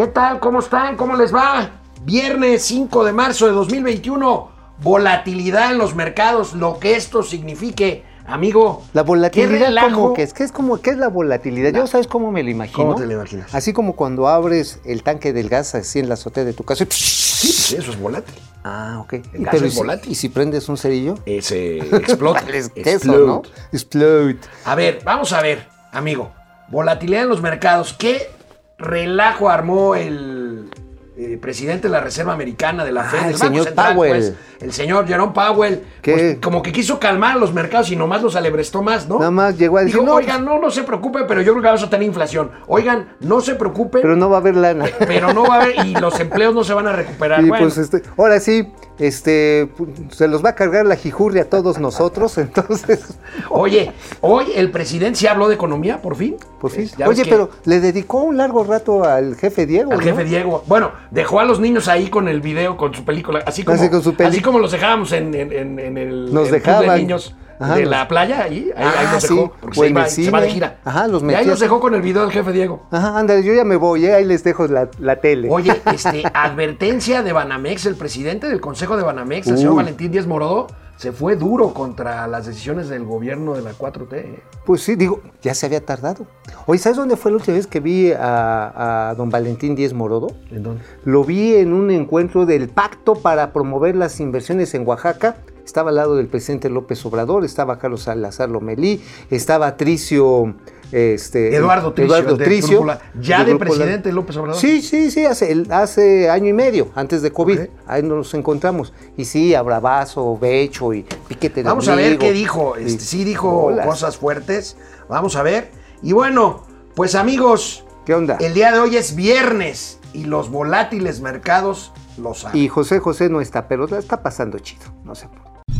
¿Qué tal? ¿Cómo están? ¿Cómo les va? Viernes 5 de marzo de 2021. Volatilidad en los mercados, lo que esto signifique. Amigo, La ¿qué volatilidad? ¿cómo que es? ¿Qué es, como, ¿Qué es la volatilidad? Yo, ¿sabes cómo me lo imagino? ¿Cómo te lo imaginas? Así como cuando abres el tanque del gas así en la azotea de tu casa. y- Sí, pues eso es volátil. Ah, ok. El Y- gas pero es ¿y si- volátil. ¿Y si prendes un cerillo? Ese explota. Es ¿no? Explode. A ver, vamos a ver, amigo. Volatilidad en los mercados. ¿Qué relajo armó el eh, presidente de la Reserva Americana de la Ah, Fed? el del Banco señor Central, Powell. pues, el señor Jerome Powell. Pues, como que quiso calmar a los mercados y nomás los alebrestó más, ¿no? Nada más llegó a decir, Dijo, no, oigan, no, no se preocupe, pero yo creo que vamos a tener inflación. Oigan, no se preocupen, Pero no va a haber lana. pero no va a haber, y los empleos no se van a recuperar. Y Bueno, pues este, ahora sí, este, se los va a cargar la jijurria a todos nosotros, entonces, Oye, hoy el presidente sí habló de economía, por fin. por fin. Oye, que- pero le dedicó un largo rato al jefe Diego, Al ¿no? jefe Diego. Bueno, dejó a los niños ahí con el video, con su película. Así como, Así con su peli- así como los dejábamos en, en- en- en el, Nos club de dejaban. niños Ajá, de la playa. Ahí, ahí, ahí Ah, los sí, dejó. Porque se, iba, va de gira. Ajá, los y ahí los dejó con el video del jefe Diego. Ajá, ándale, yo ya me voy, ¿eh? ahí les dejo la, la tele. Oye, este, advertencia de Banamex, el presidente del Consejo de Banamex, el señor. Valentín Díaz Morodo, se fue duro contra las decisiones del gobierno de la 4T. ¿eh? Pues sí, digo, ya se había tardado. Oye, ¿sabes dónde fue la última vez que vi a, a don Valentín Díez Morodo? ¿En dónde? Lo vi en un encuentro del Pacto para promover las inversiones en Oaxaca. Estaba al lado del presidente López Obrador, estaba Carlos Salazar Lomelí, estaba Tricio. Este, Eduardo Tricio, Eduardo Tricio, ya de presidente López Obrador. Sí, sí, sí, hace, año y medio, antes de COVID. Ahí nos encontramos. Y sí, abrazo, becho y piquete de Vamos a ver qué dijo. Este, sí dijo cosas fuertes. Vamos a ver. Y bueno, pues amigos, ¿Qué onda? el día de hoy es viernes y los volátiles mercados lo saben. Y José José no está, pero la está pasando chido. No sé.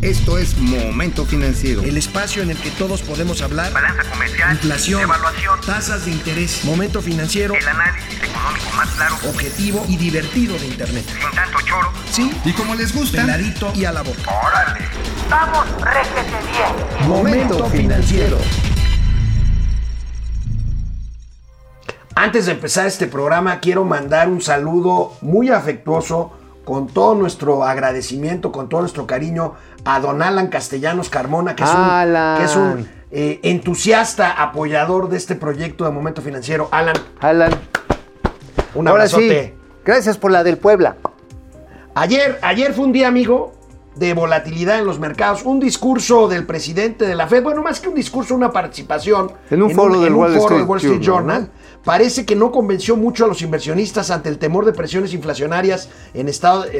Esto es Momento Financiero. El espacio en el que todos podemos hablar. balanza comercial, Inflación, evaluación, tasas de interés, momento financiero, el análisis económico más claro, objetivo y divertido de Internet. sin tanto choro. Sí, Y como les gusta, peladito y a la boca. ¡Órale! ¡Vamos, réjete bien! Momento financiero. Antes de empezar este programa, quiero mandar un saludo muy afectuoso, con todo nuestro agradecimiento, con todo nuestro cariño, a don Alan Castellanos Carmona, que es un, Alan. que es un, eh, entusiasta apoyador de este proyecto de Momento Financiero. Alan, Alan, un ahora abrazote. sí, gracias por la del Puebla. Ayer, ayer fue un día, amigo, de volatilidad en los mercados. Un discurso del presidente de la Fed, bueno, más que un discurso, una participación En un foro del en Wall foro Street del Wall Street Journal, Journal. Parece que no convenció mucho a los inversionistas ante el temor de presiones inflacionarias en eh,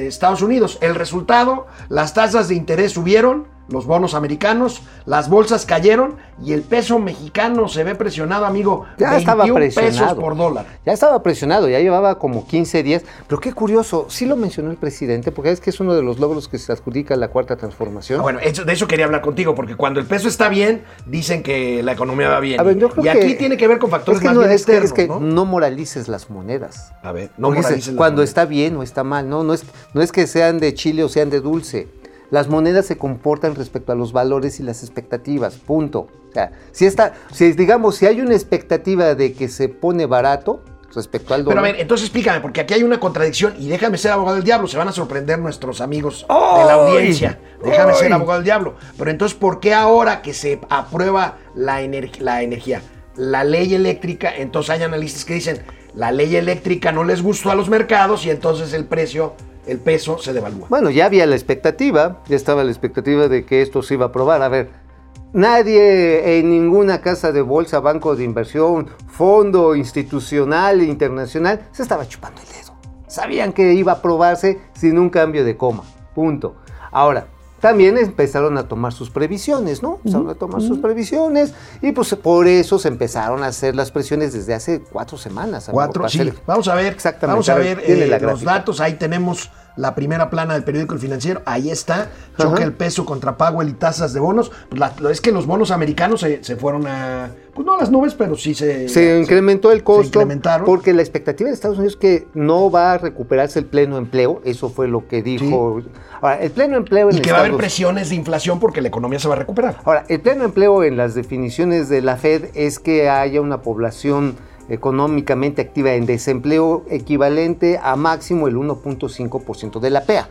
Estados Unidos. El resultado, las tasas de interés subieron, los bonos americanos, las bolsas cayeron y el peso mexicano se ve presionado, amigo. Ya estaba 21 presionado. pesos por dólar. Ya estaba presionado, ya llevaba como 15 días. Pero qué curioso, sí lo mencionó el presidente, porque es que es uno de los logros que se adjudica a la cuarta transformación. Ah, bueno, de eso quería hablar contigo, porque cuando el peso está bien, dicen que la economía va bien. A ver, yo creo y aquí tiene que ver con factores es que más no, bien es que, es que ¿no? no moralices las monedas. A ver, no moralices las cuando monedas. está bien o está mal, no, no es, no es que sean de chile o sean de dulce. Las monedas se comportan respecto a los valores y las expectativas, punto. O sea, si está, si digamos, si hay una expectativa de que se pone barato respecto al Pero a dólar. ver, entonces explícame, porque aquí hay una contradicción y déjame ser abogado del diablo, se van a sorprender nuestros amigos de la audiencia. Déjame ser abogado del diablo. Pero entonces, ¿por qué ahora que se aprueba la, ener- la energía, la ley eléctrica, entonces hay analistas que dicen, la ley eléctrica no les gustó a los mercados y entonces el precio, el peso se devalúa? Bueno, ya había la expectativa, ya estaba la expectativa de que esto se iba a aprobar. A ver, nadie en ninguna casa de bolsa, banco de inversión, fondo institucional internacional se estaba chupando el dedo. Sabían que iba a aprobarse sin un cambio de coma. Punto. Ahora, también empezaron a tomar sus previsiones, ¿no? Empezaron a tomar sus previsiones y pues por eso se empezaron a hacer las presiones desde hace cuatro semanas. Cuatro, sí. Vamos a ver. Exactamente. Vamos a ver, eh, los datos. Ahí tenemos la primera plana del periódico El Financiero. Ahí está. Choca Ajá. el peso contra Powell y tasas de bonos. Pues la- es que los bonos americanos se, se fueron a. Pues no a las nubes, pero sí se. Se incrementó el costo incrementaron. porque la expectativa de Estados Unidos es que no va a recuperarse el pleno empleo, eso fue lo que dijo. Ahora, el pleno empleo en Y que va a haber presiones de inflación porque la economía se va a recuperar. Ahora, el pleno empleo en las definiciones de la Fed es que haya una población económicamente activa en desempleo equivalente a máximo el 1.5% de la PEA.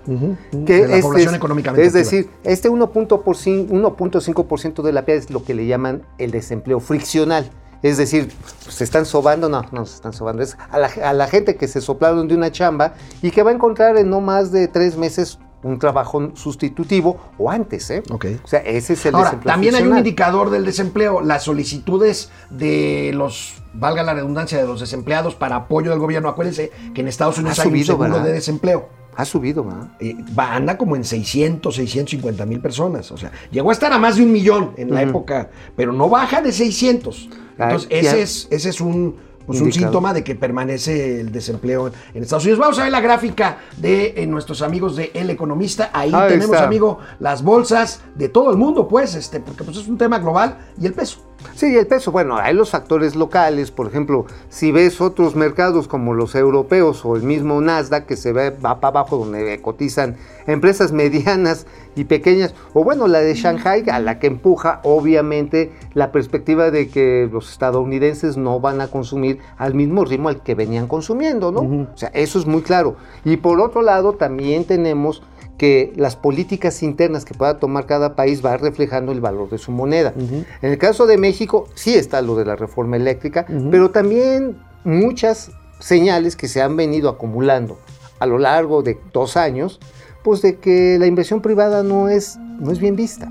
Que de la este población es- económicamente Es activa. decir, este 1.5% 1.5% de la PEA es lo que le llaman el desempleo friccional. Es decir, se están sobando, no, no se están sobando, es a la, a la gente que se soplaron de una chamba y que va a encontrar en no más de tres meses un trabajo sustitutivo o antes, ¿eh? Ok. O sea, ese es el Ahora, desempleo también hay un indicador del desempleo, las solicitudes de los, valga la redundancia, de los desempleados para apoyo del gobierno. Acuérdense que en Estados Unidos Ha hay subido, un seguro ¿verdad? de desempleo. Ha subido, ¿verdad? Eh, va, anda como en 600, 650 mil personas. O sea, llegó a estar a más de un millón en la época, pero no baja de 600. Ah, Entonces, ese es, ese es un, pues, un síntoma de que permanece el desempleo en Estados Unidos. Vamos a ver la gráfica de eh, nuestros amigos de El Economista. Ahí Ahí tenemos, está. amigo, las bolsas de todo el mundo, pues, este, porque pues, es un tema global y el peso. Sí, el peso, bueno, hay los factores locales, por ejemplo, si ves otros mercados como los europeos o el mismo Nasdaq que se ve, va para abajo donde cotizan empresas medianas y pequeñas, o bueno, la de Shanghai a la que empuja obviamente la perspectiva de que los estadounidenses no van a consumir al mismo ritmo al que venían consumiendo, ¿no? O sea, eso es muy claro. Y por otro lado, también tenemos que las políticas internas que pueda tomar cada país va reflejando el valor de su moneda. En el caso de México sí está lo de la reforma eléctrica, pero también muchas señales que se han venido acumulando a lo largo de dos años, pues de que la inversión privada no es, no es bien vista.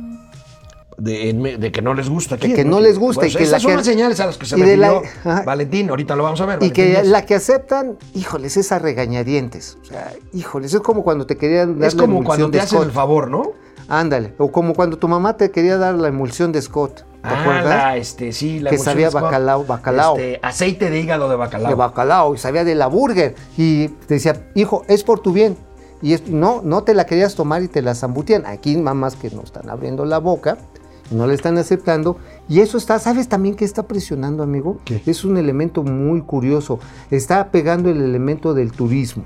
De, que no les gusta. De que no les gusta y que esas la son que- las señales a las que se refirió la- ajá. Valentín. Ahorita lo vamos a ver. Y que Valentín Díaz. la que aceptan, híjoles, es a regañadientes. O sea, híjoles, es como cuando te querían dar es como cuando te de hacen el Scott. favor, ¿no? Ándale, o como cuando tu mamá te quería dar la emulsión de Scott. ¿Te Ah, acuerdas? la, este, sí, la Que sabía Scott. bacalao, bacalao. Este, aceite de hígado de bacalao. de bacalao y sabía de la burger y te decía, hijo, es por tu bien. Y es- no, no te la querías tomar y te la zambutían. Aquí mamás que no están abriendo la boca, no le están aceptando. Y eso está, ¿sabes también qué está presionando, amigo? ¿Qué? Es un elemento muy curioso. Está pegando el elemento del turismo.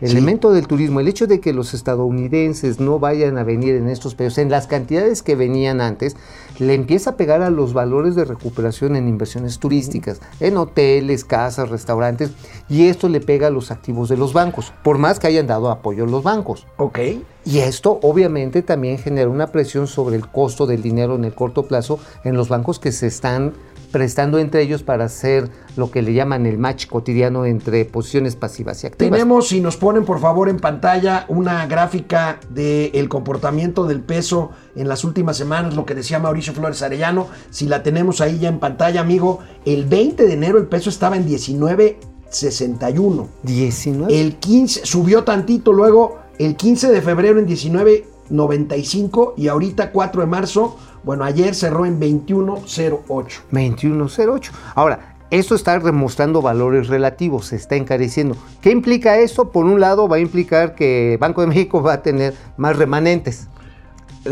Sí. elemento del turismo, el hecho de que los estadounidenses no vayan a venir en estos precios, en las cantidades que venían antes, le empieza a pegar a los valores de recuperación en inversiones turísticas, en hoteles, casas, restaurantes, y esto le pega a los activos de los bancos, por más que hayan dado apoyo a los bancos. Ok. Y esto obviamente también genera una presión sobre el costo del dinero en el corto plazo en los bancos que se están prestando entre ellos para hacer lo que le llaman el match cotidiano entre posiciones pasivas y activas. Tenemos, si nos ponen por favor en pantalla, una gráfica del comportamiento del peso en las últimas semanas, lo que decía Mauricio Flores Arellano. Si la tenemos ahí ya en pantalla, amigo, el 20 de enero el peso estaba en 19.61. 19. El 15 subió tantito, luego el 15 de febrero en 19.95 y ahorita 4 de marzo, bueno, ayer cerró en 21.08. 21.08. Ahora, esto está demostrando valores relativos, se está encareciendo. ¿Qué implica esto? Por un lado, va a implicar que Banco de México va a tener más remanentes.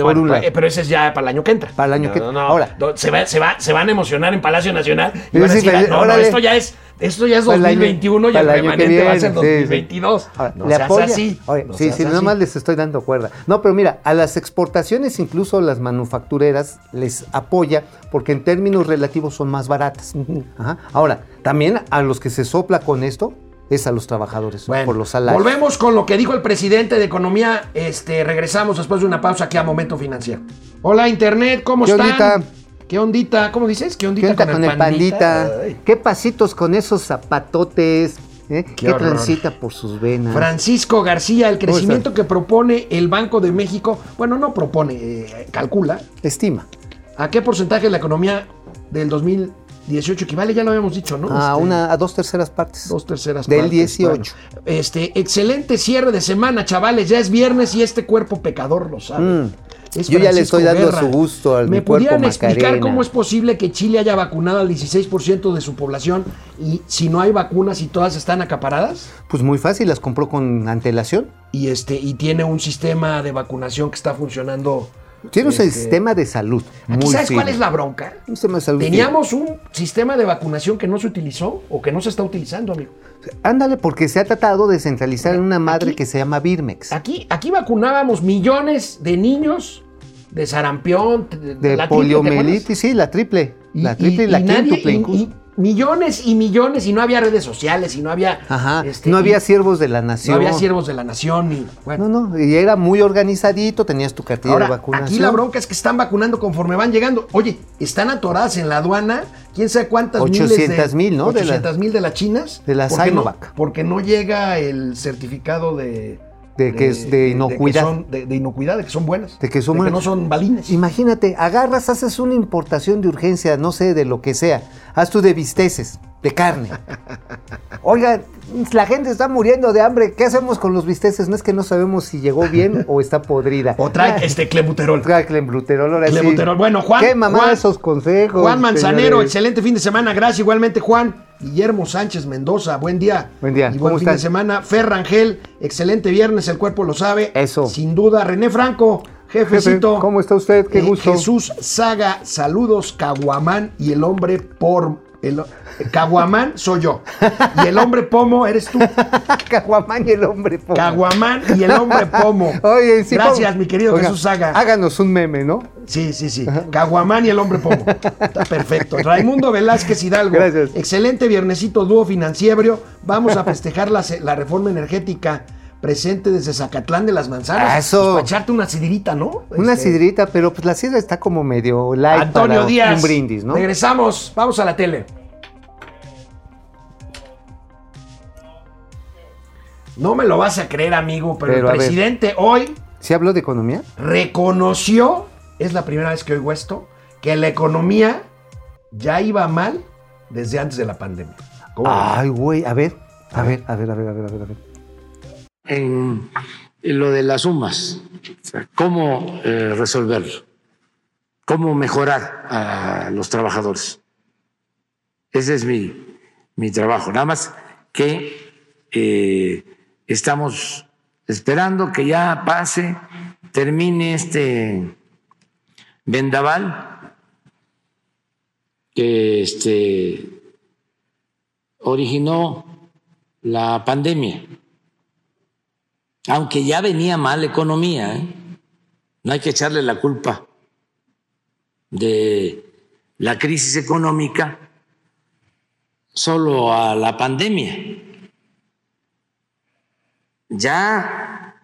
Bueno, un lado. eh, pero ese es ya para el año que entra. Para el año que- No, no, ahora. no, se, va- se, va- se van a emocionar en Palacio Nacional y van a decir, "Ah, no, no, esto ya es, esto ya es Para el año- 2021 y el que remanente va a ser viene, sí, sí. 2022. Ahora, no le seas apoya- así. Oye, no sí, seas sí, nada más les estoy dando cuerda. No, pero mira, a las exportaciones, incluso las manufactureras, les apoya porque en términos relativos son más baratas. Ajá. Ahora, también a los que se sopla con esto es a los trabajadores Bueno, por los salarios. volvemos con lo que dijo el presidente de Economía. Este, regresamos después de una pausa aquí a Momento Financiero. Hola, Internet, ¿cómo ¿Qué están? ondita? ¿Qué ondita? ¿Cómo dices? ¿Qué ondita, ¿Qué onda con el pandita? ¿Qué pasitos con esos zapatotes? ¿Eh? Qué ¿Qué, transita por sus venas? Francisco García, el ¿Cómo crecimiento que propone el Banco de México, bueno, no propone, eh, calcula, Estima. ¿a qué porcentaje de la economía del 2018 equivale? Ya lo habíamos dicho, ¿no? A, Este, una, a dos terceras partes. Dos terceras Del partes, 18. bueno. este, excelente cierre de semana, chavales. Ya es viernes y este cuerpo pecador lo sabe. Mm. Yo ya le estoy dando Guerra. su gusto al ¿Me mi cuerpo pudieran explicar Macarena? cómo es posible que Chile haya vacunado al 16% de su población y si no hay vacunas y todas están acaparadas? Pues muy fácil, las compró con antelación. Y, este, y tiene un sistema de vacunación que está funcionando. Tiene un este, sistema de salud. Aquí, muy ¿Sabes cuál es la bronca? Un sistema de salud. Teníamos un sistema de vacunación que no se utilizó o que no se está utilizando, amigo. Ándale, porque se ha tratado de centralizar en una madre Aquí- que se llama Birmex. Aquí, aquí vacunábamos millones de niños de sarampión, de, De la triple, poliomielitis, sí, la triple. La triple y, la quíntuple y- incluso. Millones y millones y no había redes sociales y no había... Ajá. este, no había siervos de la no nación. había siervos de la nación y... Bueno, No, no, y era muy organizadito, tenías tu cartilla de Ahora, vacunación. aquí la bronca es que están vacunando conforme van llegando. Oye, están atoradas en la aduana, quién sabe cuántas 800 miles mil, ¿no? De la- 800 mil de las chinas. de la ¿Por qué no? Sinovac. porque no llega el certificado de... De que es de inocuidad. que son- de, de inocuidad, de que son buenas. De que son no buenas. son balines. Imagínate, agarras, haces una importación de urgencia, no sé, de lo que sea. Haz tú de bisteces, de carne. Oiga, la gente está muriendo de hambre. ¿Qué hacemos con los bisteces? No es que no sabemos si llegó bien o está podrida. O trae este clebuterol. trae clenbuterol, ahora sí. Clenbuterol. Bueno, Juan- Qué mamá Juan- esos consejos. Juan Manzanero, señores. excelente fin de semana. Gracias igualmente, Juan. Guillermo Sánchez Mendoza, buen día. Buen día. Y buen ¿Cómo fin de semana. Fer Rangel, excelente viernes, el cuerpo lo sabe. Eso. Sin duda. René Franco, jefecito. Jefe, ¿cómo está usted? Qué Eh, gusto. Jesús Saga, saludos, Caguamán y el hombre por. El, Caguamán soy yo. Y el hombre pomo eres tú. Caguamán y el hombre pobre. Caguamán y el hombre pomo. Oye, sí, Gracias, mi querido Oiga, Jesús Saga. Háganos un meme, ¿no? Sí, sí, sí. Caguamán y el hombre pomo. Está perfecto. Raimundo Velázquez Hidalgo. Gracias. Excelente viernesito dúo financiero. Vamos a festejar la reforma energética presente desde Zacatlán de las Manzanas. Eso. Pues, para echarte una sidrita, ¿no? Una Este, sidrita, pero pues la sidra está como medio light Antonio para Díaz. un brindis, ¿no? Regresamos. Vamos a la tele. No me lo vas a creer, amigo, pero, el presidente hoy ¿Sí habló de economía? reconoció, es la primera vez que oigo esto, que la economía ya iba mal desde antes de la pandemia. Ay, güey, a ver, a ver, a ver, a ver, a ver, a ver, a ver. En lo de las sumas, cómo eh, resolverlo, cómo mejorar a los trabajadores. Ese es mi, mi trabajo. Nada más que eh, estamos esperando que ya pase, termine este vendaval que este, originó la pandemia aunque ya venía mal la economía, ¿eh? no hay que echarle la culpa de la crisis económica solo a la pandemia. Ya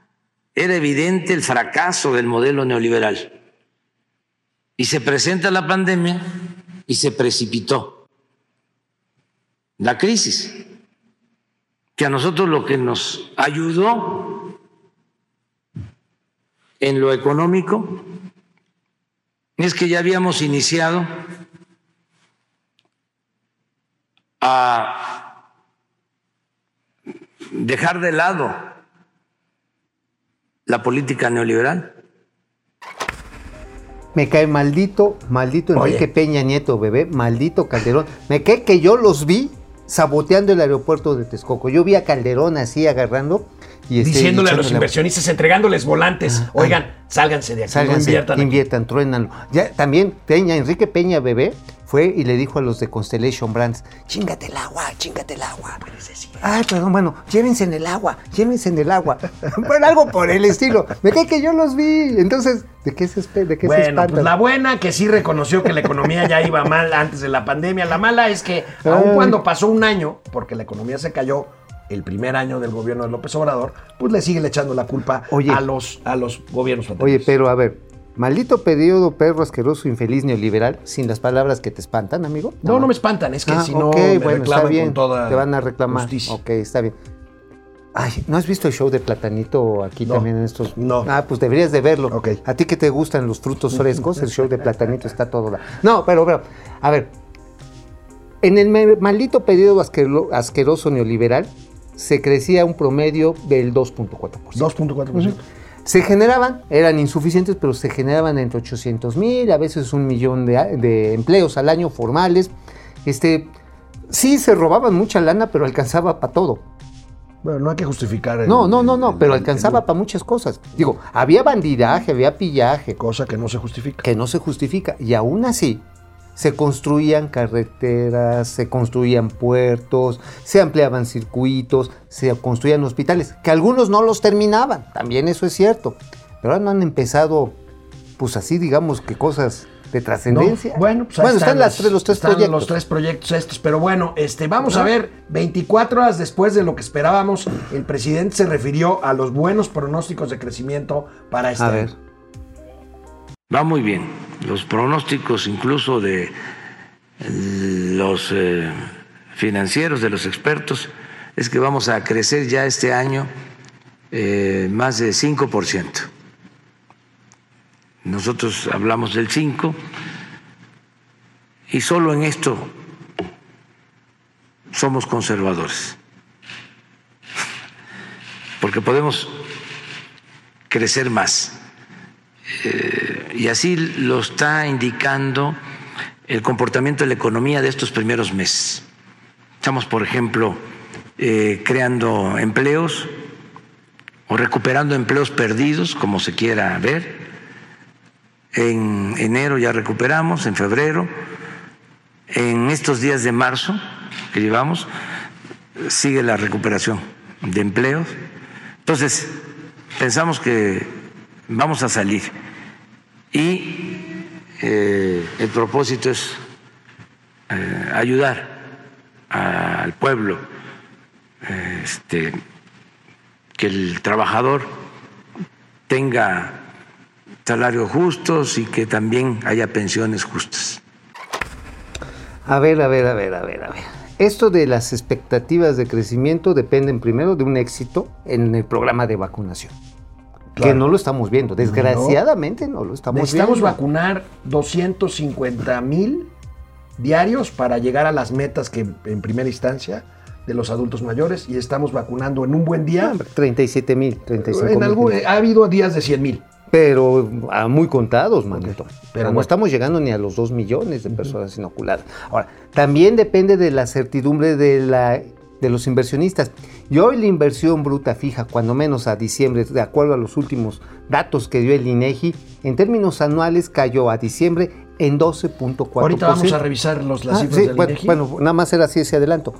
era evidente el fracaso del modelo neoliberal y se presenta la pandemia y se precipitó la crisis que a nosotros lo que nos ayudó en lo económico es que ya habíamos iniciado a dejar de lado la política neoliberal. Me cae maldito, maldito Oye. Enrique Peña Nieto, bebé, maldito Calderón. Me cae que yo los vi saboteando el aeropuerto de Texcoco. Yo vi a Calderón así agarrando y este, Diciéndole a los inversionistas, entregándoles volantes. Oigan, sálganse de aquí, Sálganse, no inviertan. aquí". inviertan, truénanlo. Ya, también Peña, Enrique Peña, bebé, fue y le dijo a los de Constellation Brands, chingate el agua, chingate el agua. Ay, perdón, bueno, llévense en el agua, llévense en el agua. bueno, algo por el estilo. Me cae que yo los vi. Entonces, ¿de qué se, de qué se Bueno, espantan? pues la buena que sí reconoció que la economía ya iba mal antes de la pandemia. La mala es que, aun Ay. cuando pasó un año, porque la economía se cayó el primer año del gobierno de López Obrador, pues le siguen echando la culpa Oye. a los, a los gobiernos Oye, anteriores. pero a ver, maldito periodo perro asqueroso, infeliz, neoliberal, sin las palabras que te espantan, amigo. No, no me espantan, es que Ah, si no ok, me bueno, está reclaman bien. con toda Te van a reclamar. justicia. Ok, está bien. Ay, ¿no has visto el show de Platanito aquí No, también en estos? no. Ah, pues deberías de verlo. Ok. A ti que te gustan los frutos frescos, el show de Platanito está todo. da- No, pero, pero, a ver. En el maldito periodo asquero- asqueroso neoliberal se crecía un promedio del 2.4%. 2.4%. Se generaban, eran insuficientes, pero se generaban entre 800 mil, a veces un millón de, de empleos al año formales. Este, sí, se robaban mucha lana, pero alcanzaba para todo. Bueno, no hay que justificar. el- No, no, no, no, el- pero alcanzaba el- para muchas cosas. Digo, había bandidaje, había pillaje, Cosa que no se justifica. que no se justifica. Y aún así, se construían carreteras, se construían puertos, se ampliaban circuitos, se construían hospitales, que algunos no los terminaban, también eso es cierto. Pero ahora no han empezado, pues así digamos que cosas de trascendencia. No, bueno, pues ahí están las tres- los tres están proyectos. los tres proyectos estos, pero bueno, este, vamos a ver, 24 horas después de lo que esperábamos, el presidente se refirió a los buenos pronósticos de crecimiento para este A año. Va muy bien. Los pronósticos incluso de eh, los eh, financieros, de los expertos, es que vamos a crecer ya este año eh, más de 5%. Nosotros hablamos del 5 y solo en esto somos conservadores. Porque podemos crecer más y así lo está indicando el comportamiento de la economía de estos primeros meses. Estamos, por ejemplo, eh, creando empleos o recuperando empleos perdidos, como se quiera ver. En enero ya recuperamos, en febrero. En estos días de marzo que llevamos, sigue la recuperación de empleos. Entonces, pensamos que vamos a salir y eh, el propósito es eh, ayudar al pueblo, este, que el trabajador tenga salarios justos y que también haya pensiones justas. A ver, a ver, a ver, a ver, a ver. Esto de las expectativas de crecimiento dependen primero de un éxito en el programa de vacunación. Que no lo estamos viendo. Desgraciadamente no, lo estamos Necesitamos viendo. vacunar 250 mil diarios para llegar a las metas que en primera instancia de los adultos mayores y estamos vacunando en un buen día. 37 mil, 35 En mil. algún, ha habido días de 100 mil. Pero a muy contados, manito. pero Pero no bueno. estamos llegando ni a los 2 millones de personas inoculadas. Ahora, también depende de la certidumbre de, la, de los inversionistas. Y hoy la inversión bruta fija, cuando menos a diciembre, de acuerdo a los últimos datos que dio el INEGI, en términos anuales cayó a diciembre en 12.4%. Ahorita vamos a revisar los, las Ah, cifras sí, del bueno, INEGI. bueno, nada más era así ese adelanto.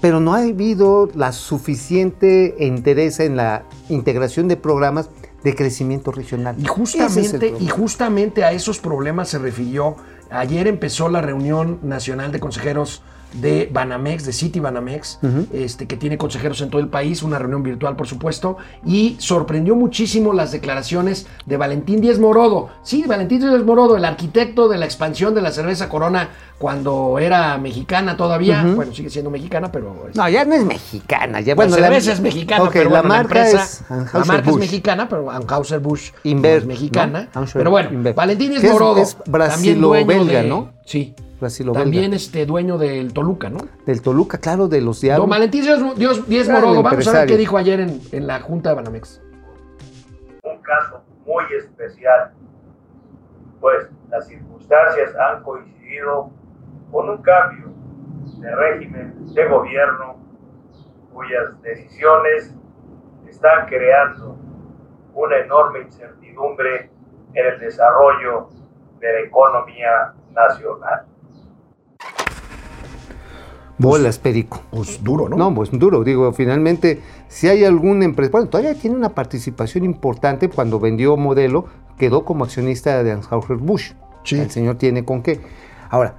Pero no ha habido la suficiente interés en la integración de programas de crecimiento regional. Y es justamente, y justamente a esos problemas se refirió. Ayer empezó la reunión nacional de consejeros de Banamex, de City Banamex, este, que tiene consejeros en todo el país, una reunión virtual, por supuesto, y sorprendió muchísimo las declaraciones de Valentín Díez Morodo. Sí, Valentín Díez Morodo, el arquitecto de la expansión de la cerveza Corona cuando era mexicana todavía. Bueno, sigue siendo mexicana, pero. No, ya no es mexicana. Ya, la bueno, cerveza es mexicana, pero la bueno, marca empresa, es la marca es mexicana, pero Anheuser-Busch no Inver, es mexicana. ¿no? Anheuser- Pero bueno, Inver. Valentín es es- Morodo, es también dueño brasilo-belga, de- ¿no? Sí. Brasilo-belga. También este dueño del Toluca, ¿no? Del Toluca, claro, de los Don diablos. Valentín Díaz, Dios- Díaz Gran Morodo, vamos a ver qué dijo ayer en, en la junta de Banamex. un caso muy especial, pues las circunstancias han coincidido con un cambio de régimen de gobierno cuyas decisiones están creando una enorme incertidumbre en el desarrollo de la economía nacional. Bolas, Perico. Pues duro, ¿no? No, pues duro. Digo, finalmente, si hay algún empresa, bueno, todavía tiene una participación importante cuando vendió modelo, quedó como accionista de Anheuser-Busch. Sí. El señor tiene con qué. Ahora,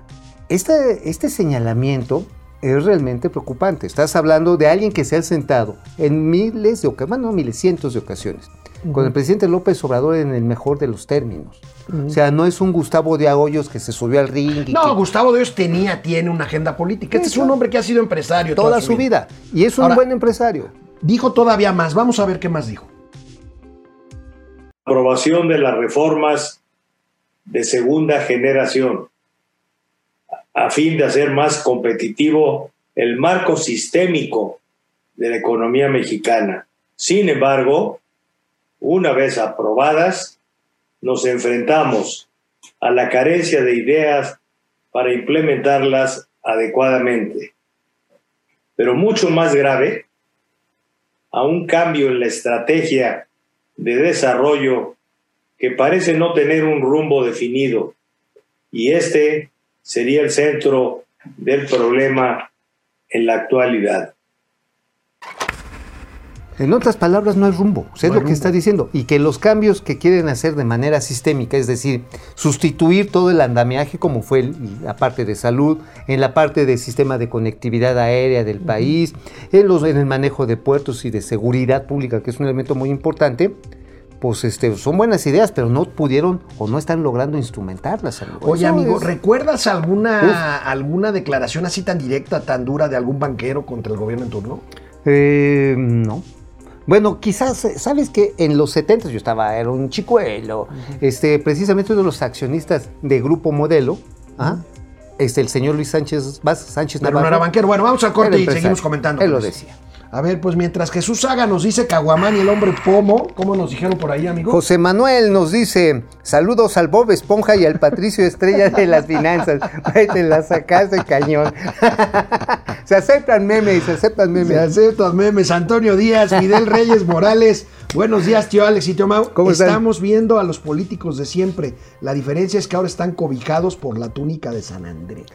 este, este señalamiento es realmente preocupante. Estás hablando de alguien que se ha sentado en miles de ocasiones, bueno, no miles, cientos de ocasiones, con el presidente López Obrador en el mejor de los términos. O sea, no es un Gustavo de Agoyos que se subió al ring y No, que- Gustavo Dios tenía, tiene una agenda política. Este es un hombre que ha sido empresario toda su vida. Y es un Ahora- buen empresario. Dijo todavía más. Vamos a ver qué más dijo. aprobación de las reformas de segunda generación a fin de hacer más competitivo el marco sistémico de la economía mexicana. Sin embargo, una vez aprobadas, nos enfrentamos a la carencia de ideas para implementarlas adecuadamente. Pero mucho más grave, a un cambio en la estrategia de desarrollo que parece no tener un rumbo definido y este sería el centro del problema en la actualidad. En otras palabras, no hay rumbo. O sea, es No lo que está diciendo. Y que los cambios que quieren hacer de manera sistémica, es decir, sustituir todo el andamiaje, como fue el- la parte de salud, en la parte del sistema de conectividad aérea del país, en, los, en el manejo de puertos y de seguridad pública, que es un elemento muy importante, pues este, son buenas ideas, pero no pudieron o no están logrando instrumentarlas. amigo. Oye, Eso amigo, es- ¿recuerdas alguna, alguna declaración así tan directa, tan dura de algún banquero contra el gobierno en turno? Eh, no. Bueno, quizás, eh, ¿sabes que En los 70 yo estaba, era un chicuelo, este, precisamente uno de los accionistas de Grupo Modelo, ¿ah? este, el señor Luis Sánchez, Sánchez Pero no Navarro. era banquero. Bueno, vamos al corte y seguimos comentando. Él lo decía. A ver, pues mientras Jesús Saga nos dice Caguamán y el hombre pomo, ¿cómo nos dijeron por ahí, amigo? José Manuel nos dice, saludos al Bob Esponja y al Patricio Estrella de las finanzas. Güey, te la sacaste cañón. se aceptan memes, se aceptan Me memes. aceptas memes. Antonio Díaz, Fidel Reyes Morales. Buenos días, tío Alex y tío Mau. ¿Cómo están? Estamos viendo a los políticos de siempre. La diferencia es que ahora están cobijados por la túnica de San Andrés.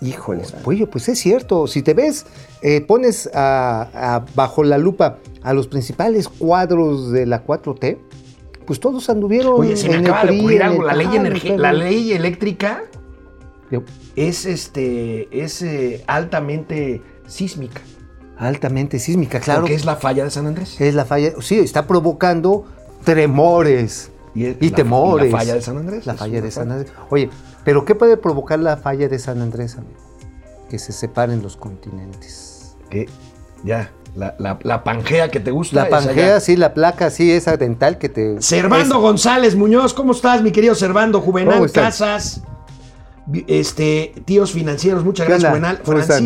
Híjoles, pollo, pues es cierto. Si te ves, eh, pones a- a- bajo la lupa a los principales cuadros de la 4T, pues todos anduvieron. Oye, se me en el acaba de ocurrir algo. el La ley, energi- pero- la ley eléctrica Yo- es, este, es eh, altamente sísmica. Altamente sísmica, claro. Porque es la falla de San Andrés. Es la falla. Sí, está provocando tremores y, es la- temores. y la falla de San Andrés. La falla de San Andrés. Oye, ¿pero qué puede provocar la falla de San Andrés, amigo? Que se separen los continentes. Que ya, la, la- la pangea que te gusta. La pangea, sí, la placa, sí, esa dental que te. Servando es- González Muñoz, ¿cómo estás, mi querido Servando? Juvenal. Casas, este, tíos financieros, muchas ¿Qué gracias? Juvenal. ¿Cómo están?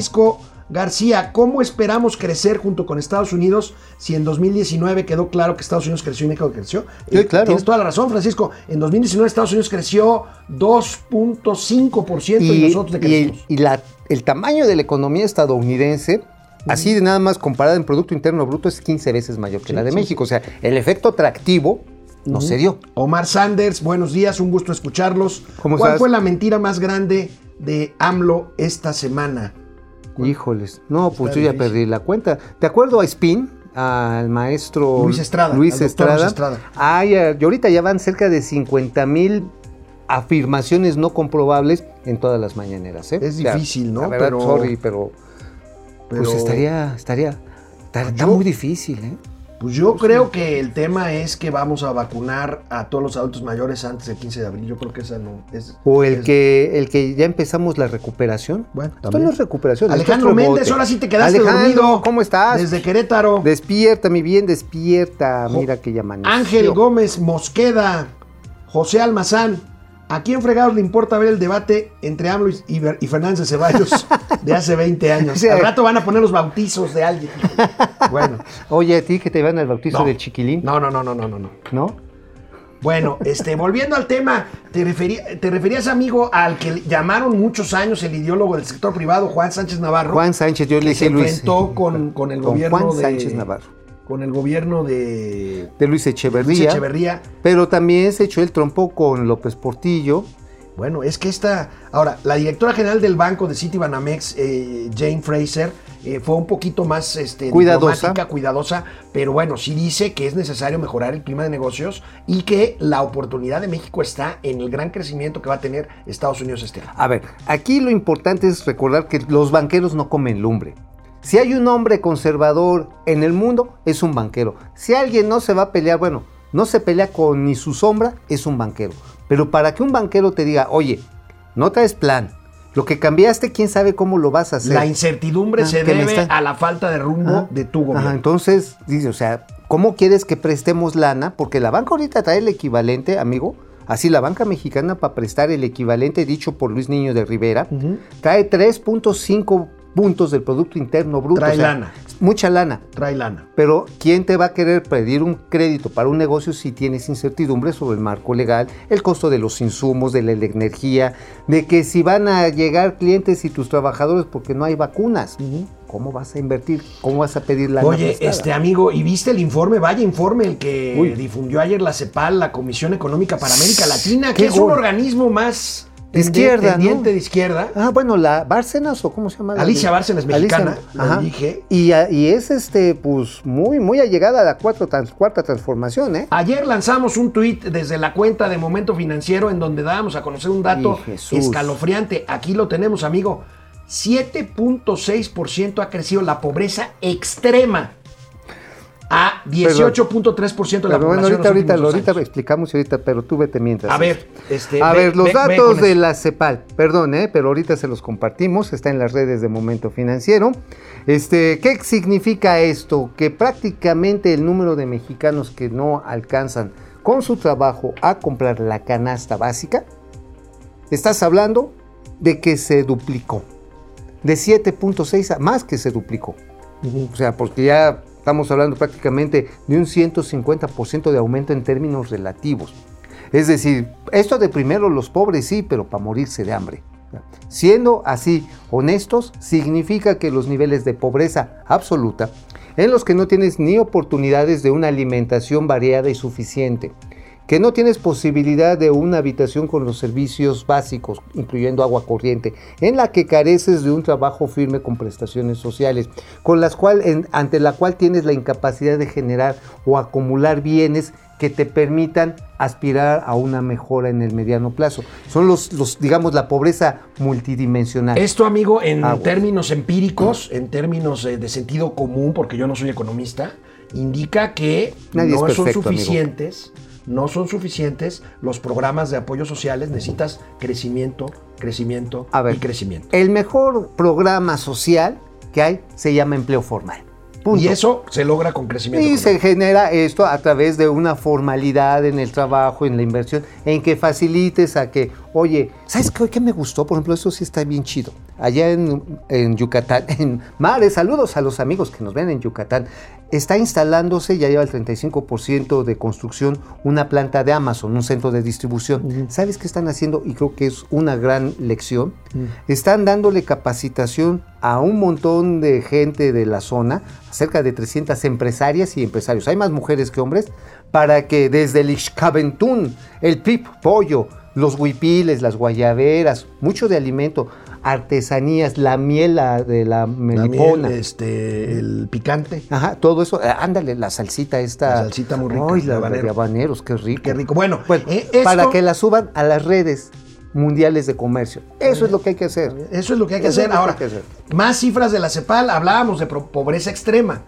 García, ¿cómo esperamos crecer junto con Estados Unidos si en 2019 quedó claro que Estados Unidos creció y México creció? Sí, Eh, claro. Tienes toda la razón, Francisco. En 2019 Estados Unidos creció 2.5% y, nosotros y el, decrecimos. y la- el tamaño de la economía estadounidense, así de nada más comparada en Producto Interno Bruto, es 15 veces mayor que la de sí, México. O sea, el efecto atractivo no se dio. Omar Sanders, buenos días, un gusto escucharlos. ¿Cómo ¿Cuál fue la mentira más grande de AMLO esta semana? Híjoles, no, pues yo ya perdí la cuenta. ¿Te acuerdo a Spin? Al maestro Luis Estrada, Luis Estrada. Luis Estrada. Ya, y ahorita ya van cerca de 50 mil afirmaciones no comprobables en todas las mañaneras. ¿eh? Es O sea, difícil, ¿no? Verdad, Pero- sorry, pero, Pero- pues estaría, estaría, está, está Yo- muy difícil, ¿eh? Pues yo creo que el tema es que vamos a vacunar a todos los adultos mayores antes del 15 de abril. Yo creo que esa no es. O el es- que, el que ya empezamos la recuperación. Bueno, esto no es recuperación. Alejandro. Méndez, ahora sí te quedaste Alejandro, dormido. ¿cómo estás? Desde Querétaro. Despierta, mi bien, despierta. Jo- Mira que amaneció. Ángel Gómez Mosqueda, José Almazán. ¿A quién fregados le importa ver el debate entre AMLO y, y Fernández de Ceballos de hace 20 años? Al rato van a poner los bautizos de alguien. Bueno, Oye, a ti que te van al bautizo No. del chiquilín, no, no, no, no, no, no. no. ¿no? Bueno, este, volviendo al tema, te, referí- te referías, amigo, al que llamaron muchos años el ideólogo del sector privado, Juan Sánchez Navarro. Juan Sánchez, yo le se dije Luis. enfrentó con, con el Con gobierno Juan de Sánchez Navarro. Con el gobierno de De Luis Echeverría. Luis Echeverría. Pero también se echó el trompo con López Portillo. Bueno, es que esta. Ahora, la directora general del banco de Citibanamex, eh, Jane Fraser, eh, fue un poquito más este, Cuidadosa. diplomática, cuidadosa, pero bueno, sí dice que es necesario mejorar el clima de negocios y que la oportunidad de México está en el gran crecimiento que va a tener Estados Unidos este año. A ver, aquí lo importante es recordar que los banqueros no comen lumbre. Si hay un hombre conservador en el mundo, es un banquero. Si alguien no se va a pelear, bueno, no se pelea con ni su sombra, es un banquero. Pero para que un banquero te diga, oye, no traes plan, lo que cambiaste, quién sabe cómo lo vas a hacer. La incertidumbre Ah, se debe está- a la falta de rumbo de tu gobierno. Entonces, dice, o sea, ¿cómo quieres que prestemos lana? Porque la banca ahorita trae el equivalente, amigo. Así, la banca mexicana para prestar el equivalente dicho por Luis Niño de Rivera, Ujú. trae 3.5 puntos del Producto Interno Bruto. Trae lana. Mucha lana. Trae lana. Pero ¿quién te va a querer pedir un crédito para un negocio si tienes incertidumbre sobre el marco legal, el costo de los insumos, de la energía, de que si van a llegar clientes y tus trabajadores porque no hay vacunas? ¿Cómo vas a invertir? ¿Cómo vas a pedir la Oye, este amigo, ¿y viste el informe? Vaya informe el que Uy. difundió ayer la CEPAL, la Comisión Económica para América Latina, que es un organismo más De izquierda, ¿no? de izquierda. Ah, bueno, la Bárcenas o cómo se llama. La Alicia Bárcenas, Alicia, mexicana, la ajá. dije. Y, y es este, pues, muy, muy allegada a la cuatro trans- cuarta transformación, ¿eh? Ayer lanzamos un tuit desde la cuenta de Momento Financiero en donde dábamos a conocer un dato escalofriante. Aquí lo tenemos, amigo. 7.6% ha crecido la pobreza extrema a 18.3% de la Pero bueno, ahorita, ahorita, ahorita explicamos y ahorita, pero tú vete mientras. A ver, este, A ve- ver, los ve- datos de la CEPAL, perdón, ¿eh? pero ahorita se los compartimos, está en las redes de Momento Financiero. Este, ¿Qué significa esto? Que prácticamente el número de mexicanos que no alcanzan con su trabajo a comprar la canasta básica, estás hablando de que se duplicó. De 7.6 a más que se duplicó. O sea, porque ya estamos hablando prácticamente de un 150% de aumento en términos relativos. Es decir, esto de primero los pobres sí, pero para morirse de hambre. Siendo así honestos, significa que los niveles de pobreza absoluta, en los que no tienes ni oportunidades de una alimentación variada y suficiente, que no tienes posibilidad de una habitación con los servicios básicos, incluyendo agua corriente, en la que careces de un trabajo firme con prestaciones sociales, con las cual, en- ante la cual tienes la incapacidad de generar o acumular bienes que te permitan aspirar a una mejora en el mediano plazo. Son los, los digamos, la pobreza multidimensional. Esto, amigo, en Aguas. términos empíricos, en términos eh, de sentido común, porque yo no soy economista, indica que Nadie no son amigo. No son suficientes los programas de apoyo sociales. Necesitas crecimiento, crecimiento A ver, y crecimiento. El mejor programa social que hay se llama empleo formal. Punto. Y eso se logra con crecimiento. Y se genera esto a través de una formalidad en el trabajo, en la inversión, en que facilites a que, oye, ¿sabes qué, qué me gustó? Por ejemplo, eso sí está bien chido. Allá en, en Yucatán, en Mares, saludos a los amigos que nos ven en Yucatán, está instalándose, ya lleva el 35% de construcción, una planta de Amazon, un centro de distribución. ¿Sabes qué están haciendo? Y creo que es una gran lección. Están dándole capacitación a un montón de gente de la zona, cerca de 300 empresarias y empresarios. Hay más mujeres que hombres, para que desde el Ixcaventún, el pip pollo, los huipiles, las guayaberas, mucho de alimento, artesanías, la miel la de la La melipona. miel, este, el picante. Ajá, todo eso. eh, ándale, la salsita esta. La salsita muy rica, Ay, la habanero. de habaneros, qué rico. Qué rico. Bueno, Bueno, eh, esto- para que la suban a las redes mundiales de comercio. Eso es lo que hay que hacer. Eso es lo que hay que hacer. que Ahora, hay que hacer. más cifras de la CEPAL. Hablábamos de pobreza extrema.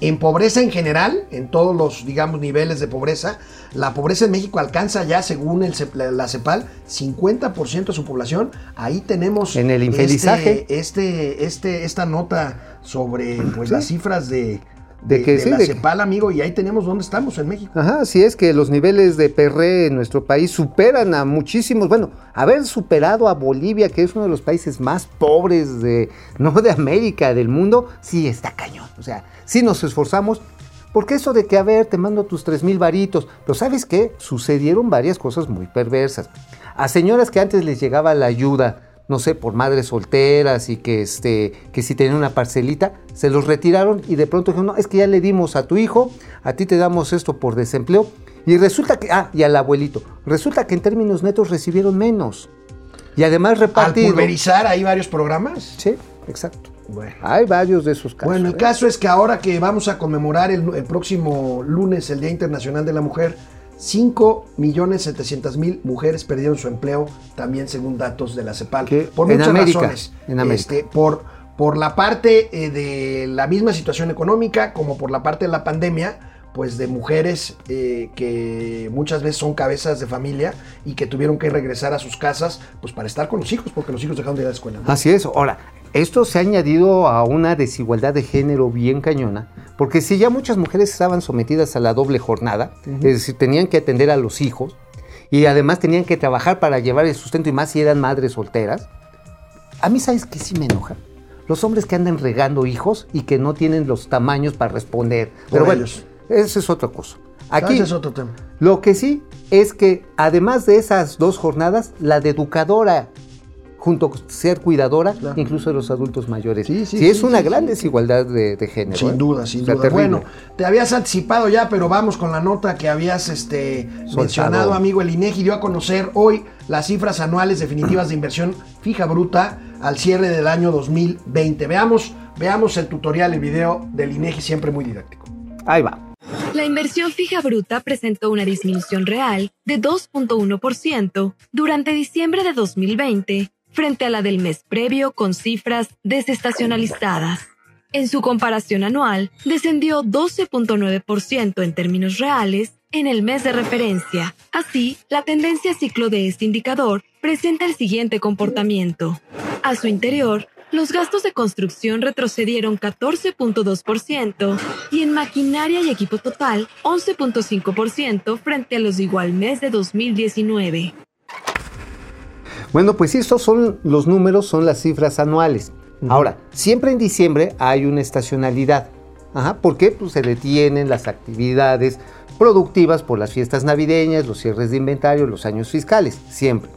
En pobreza en general, en todos los, digamos, niveles de pobreza, la pobreza en México alcanza ya, según el la, CEPAL, 50% de su población. Ahí tenemos En el infelizaje. este, este, este- esta nota sobre pues, las cifras de, De de- que de sí, la de CEPAL, amigo, y ahí tenemos dónde estamos en México. Ajá, si es que los niveles de PRE en nuestro país superan a muchísimos, bueno, haber superado a Bolivia, que es uno de los países más pobres de, no de América, del mundo, sí está cañón. O sea, sí nos esforzamos, porque eso de que, a ver, te mando tus tres mil varitos, pero ¿sabes qué? Sucedieron varias cosas muy perversas. A señoras que antes les llegaba la ayuda, no sé, por madres solteras y que, este, que si tenían una parcelita, se los retiraron y de pronto dijeron, no, es que ya le dimos a tu hijo, a ti te damos esto por desempleo. Y resulta que, ah, y al abuelito, resulta que en términos netos recibieron menos. Y además Al repartido. pulverizar hay varios programas. Sí, exacto. Bueno. Hay varios de esos casos. Bueno, el ¿eh? caso es que ahora que vamos a conmemorar el, el próximo lunes, el Día Internacional de la Mujer, 5.700.000 mujeres perdieron su empleo, también según datos de la CEPAL. Por En muchas América, razones. en América. Este, por, por la parte eh, de la misma situación económica, como por la parte de la pandemia, pues de mujeres eh, que muchas veces son cabezas de familia y que tuvieron que regresar a sus casas pues para estar con los hijos, porque los hijos dejaron de ir a la escuela. ¿no? Así es. Ahora, esto se ha añadido a una desigualdad de género bien cañona, porque si ya muchas mujeres estaban sometidas a la doble jornada, es decir, tenían que atender a los hijos y además tenían que trabajar para llevar el sustento y más si eran madres solteras, a mí sabes que sí me enoja. Los hombres que andan regando hijos y que no tienen los tamaños para responder. Pero bueno, eso es otra cosa. Aquí, Ese es otro tema. lo que sí es que además de esas dos jornadas, la de educadora junto con ser cuidadora, incluso de los adultos mayores. Sí, sí, Sí, sí, es una sí, gran sí. desigualdad de, de género. ¿eh? Sin duda, sin O sea, duda. terrible. Bueno, te habías anticipado ya, pero vamos con la nota que habías este, mencionado, amigo. El INEGI dio a conocer hoy las cifras anuales definitivas de inversión fija bruta al cierre del año 2020. Veamos, veamos el tutorial, el video del INEGI, siempre muy didáctico. Ahí va. La inversión fija bruta presentó una disminución real de 2.1% durante diciembre de 2020 frente a la del mes previo con cifras desestacionalizadas. En su comparación anual, descendió 12.9% en términos reales en el mes de referencia. Así, la tendencia ciclo de este indicador presenta el siguiente comportamiento. A su interior, los gastos de construcción retrocedieron 14.2% y en maquinaria y equipo total 11.5% frente a los de igual mes de 2019. Bueno, pues estos son los números, son las cifras anuales. Ahora, siempre en diciembre hay una estacionalidad. Ajá, ¿Por qué? Pues se detienen las actividades productivas por las fiestas navideñas, los cierres de inventario, los años fiscales, siempre.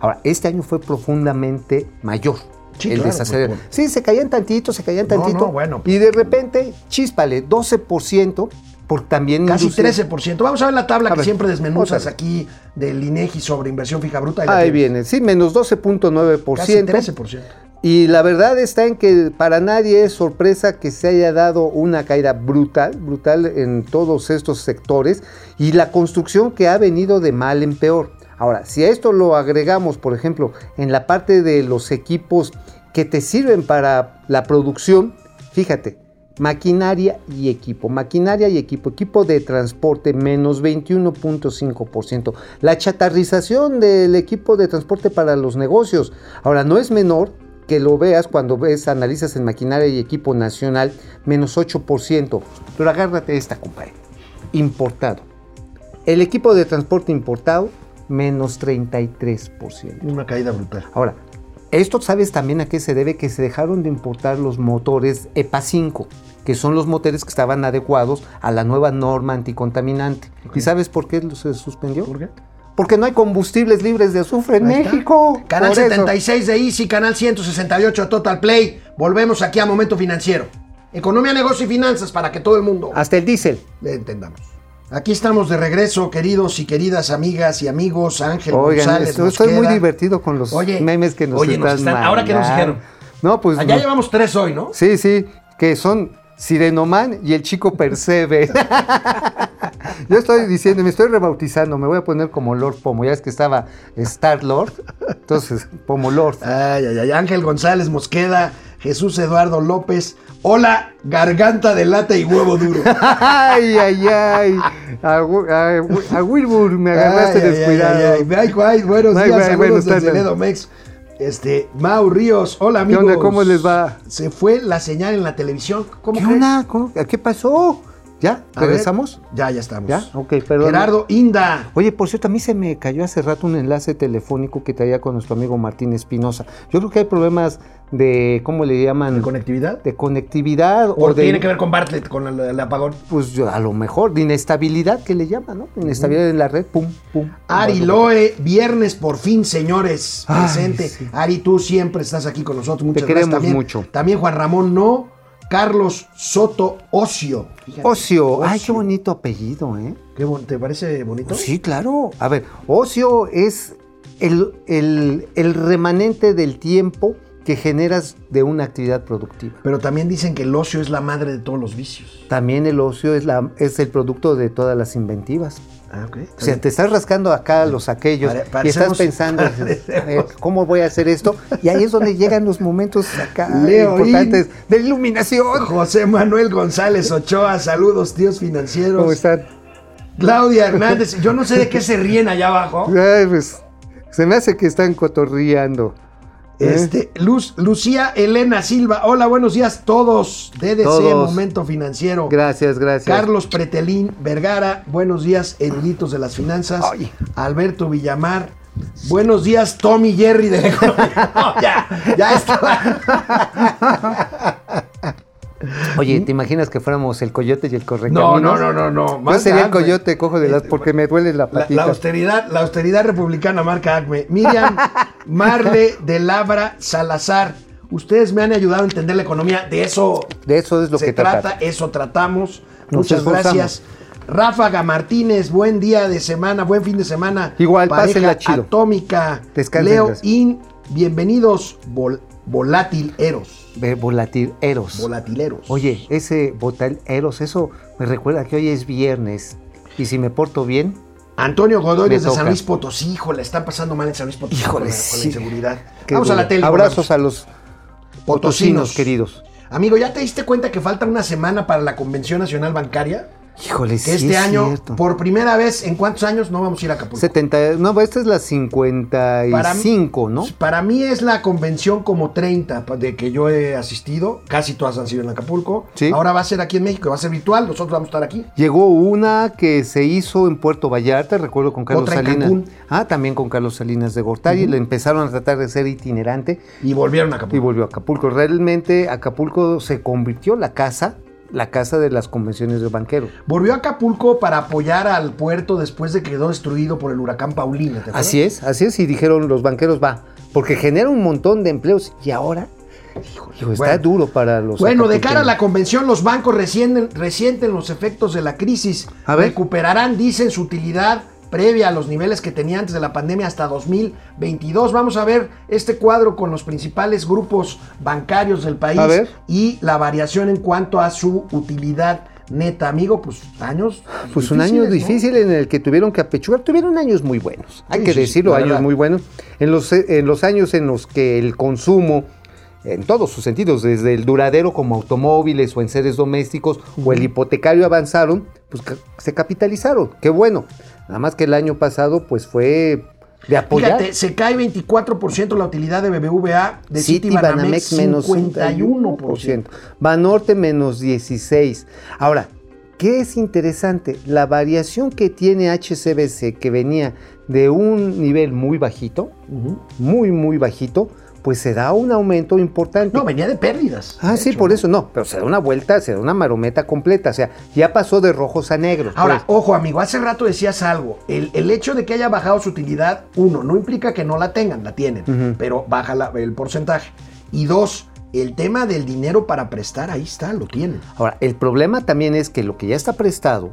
Ahora, este año fue profundamente mayor. Sí, el claro, pues, Sí, se caían tantito, se caían No, tantito. no, bueno. Y de repente, chíspale, 12%, por también... Casi industria- 13%. Vamos a ver la tabla A que ver, siempre desmenuzas aquí del INEGI sobre inversión fija bruta. Ahí, Ahí viene, sí, menos 12.9%. Casi 13%. Y la verdad está en que para nadie es sorpresa que se haya dado una caída brutal, brutal en todos estos sectores y la construcción que ha venido de mal en peor. Ahora, si a esto lo agregamos, por ejemplo, en la parte de los equipos que te sirven para la producción, fíjate, maquinaria y equipo, maquinaria y equipo, equipo de transporte menos 21.5%. La chatarrización del equipo de transporte para los negocios. Ahora, no es menor que lo veas cuando ves, analizas en maquinaria y equipo nacional, menos 8%. Pero agárrate esta, compadre. Importado. El equipo de transporte importado, menos 33%. Una caída brutal. Ahora, esto sabes también a qué se debe que se dejaron de importar los motores EPA 5, que son los motores que estaban adecuados a la nueva norma anticontaminante. ¿Y sabes por qué se suspendió? ¿Por qué? Porque no hay combustibles libres de azufre en. México. Canal Por eso. 76 de Easy, canal 168 de Total Play. Volvemos aquí a Momento Financiero. Economía, negocio y finanzas para que todo el mundo Hasta el diésel. le entendamos. Aquí estamos de regreso, queridos y queridas amigas y amigos. Ángel Oigan, González. esto- estoy muy divertido con los Oye, memes que nos oye, están, nos están- ¿ahora qué nos dijeron? No, pues Allá no. llevamos tres hoy, ¿no? Sí, sí, que son Sirenoman y el chico Percebe. Yo estoy diciendo, me estoy rebautizando, me voy a poner como Lord Pomo. Ya es que estaba Star Lord, entonces Pomo Lord. Ay, ay, ay. Ángel González Mosqueda, Jesús Eduardo López. Hola, garganta de lata y huevo duro. Ay, ay, ay. A, Wi- a Wi- a Wilbur me agarraste Ay, descuidado. ay, ay, ay. Buenos días, saludos buenos desde tardes. Ledo Mex. Este, Mau Ríos, hola ¿Qué amigos. onda? ¿Cómo les va? Se fue la señal en la televisión. ¿Cómo ¿Qué crees? onda? ¿Cómo- ¿Qué pasó? ¿Ya? Ver. ¿Regresamos? Ya, ya estamos. ¿Ya? Ok, perdón. Gerardo Inda. Oye, por cierto, a mí se me cayó hace rato un enlace telefónico que traía con nuestro amigo Martín Espinosa. Yo creo que hay problemas de, ¿cómo le llaman? ¿De conectividad? De conectividad ¿O de... tiene que ver con Bartlett, con el, el apagón? Pues yo, a lo mejor, de inestabilidad que le llaman, ¿no? Inestabilidad en la red, pum, pum. Ari Loe, viernes por fin, señores, Ay, presente. sí. Ari, tú siempre estás aquí con nosotros. Muchas queremos gracias. También, mucho. También Juan Ramón No, Carlos Soto Ocio. Fíjate. Ocio. Ay, qué Ocio. bonito apellido, ¿eh? Qué bon- ¿Te parece bonito? Sí, claro. A ver, ocio es el, el- el remanente del tiempo que generas de una actividad productiva. Pero también dicen que el ocio es la madre de todos los vicios. También el ocio es, la, es el producto de todas las inventivas. Ah, ok. O sea, te estás rascando acá los aquellos Pare- y estás pensando, ¿cómo voy a hacer esto? Y ahí es donde llegan los momentos acá Leo importantes de iluminación. José Manuel González Ochoa, saludos, tíos financieros. ¿Cómo están? Claudia Hernández, yo no sé de qué se ríen allá abajo. Ay, pues, se me hace que están cotorreando. ¿Eh? Este, Luz, Lucía Elena Silva, hola, buenos días todos. DDC, Todos. Momento Financiero. Gracias, gracias. Carlos Pretelín Vergara, buenos días, eruditos de las finanzas. Ay. Alberto Villamar, buenos días, Tommy Jerry de. No, ya, ya está. Oye, ¿te imaginas que fuéramos el coyote y el correcaminos? No, no, no, no, no. Yo sería el coyote, cojo de las, porque me duele la patita. la austeridad, la austeridad republicana marca Acme. Miriam, Marle de Labra Salazar. Ustedes me han ayudado a entender la economía. De eso De eso es lo se que trata, trata. eso tratamos. Nos Muchas esforzamos. gracias. Ráfaga Martínez, buen día de semana, buen fin de semana. Igual, pásenla chido. Atómica. Descansen, Leo gracias. In, bienvenidos, vol- volátil Eros. Ve, Volatil Eros. Volatileros. Oye, ese Votal Eros, eso me recuerda que hoy es viernes. Y si me porto bien, Antonio Godoy desde San toca. Luis Potosí, híjole, están pasando mal en San Luis Potosí Híjole, con, la, con la sí. inseguridad. qué Vamos a la tele. Abrazos a los potosinos queridos. Amigo, ¿ya te diste cuenta que falta una semana para la Convención Nacional Bancaria? Híjole, sí este es año, cierto. por primera vez, ¿en cuántos años no vamos a ir a Acapulco? 70, no, esta es la 55, ¿no? Para mí es la convención como 30 pa- de que yo he asistido. Casi todas han sido en Acapulco. Sí. Ahora va a ser aquí en México, va a ser virtual. Nosotros vamos a estar aquí. Llegó una que se hizo en Puerto Vallarta, recuerdo con Carlos Otra en Salinas. Cancún. Ah, también con Carlos Salinas de Gortari. Le empezaron a tratar de ser itinerante Y volvieron a y Acapulco. volvió a Acapulco. Realmente Acapulco se convirtió la casa, la casa de las convenciones de banqueros. Volvió a Acapulco para apoyar al puerto después de que quedó destruido por el huracán Paulina. Así es, así es. Y dijeron los banqueros, va, porque genera un montón de empleos. Y ahora, está Bueno. duro para los. Bueno, de cara a la convención, los bancos resienten, resienten los efectos de la crisis. A ver. Recuperarán, dicen, su utilidad previa a los niveles que tenía antes de la pandemia hasta 2022. Vamos a ver este cuadro con los principales grupos bancarios del país y la variación en cuanto a su utilidad neta. Amigo, pues años. Pues un año difícil en el que tuvieron que apechugar. Tuvieron años muy buenos, hay Sí, que decirlo, años verdad. muy buenos. En los, en los años en los que el consumo, en todos sus sentidos, desde el duradero como automóviles o en seres domésticos o el hipotecario avanzaron, pues se capitalizaron. Qué bueno. Nada más que el año pasado, pues fue de apoyar. Fíjate, se cae 24% la utilidad de BBVA, de City Banamex menos 51%. 51%. Banorte menos 16. Ahora, ¿qué es interesante? La variación que tiene HCBC, que venía de un nivel muy bajito, muy, muy bajito, pues se da un aumento importante. No, venía de pérdidas. Ah, de sí, hecho, por eso no, pero se da una vuelta, se da una marometa completa, o sea, ya pasó de rojos a negros. Ahora, pues. ojo amigo, hace rato decías algo. El, el hecho de que haya bajado su utilidad, uno, no implica que no la tengan, la tienen, pero baja la- el porcentaje. Y dos, el tema del dinero para prestar, ahí está, lo tienen. Ahora, el problema también es que lo que ya está prestado,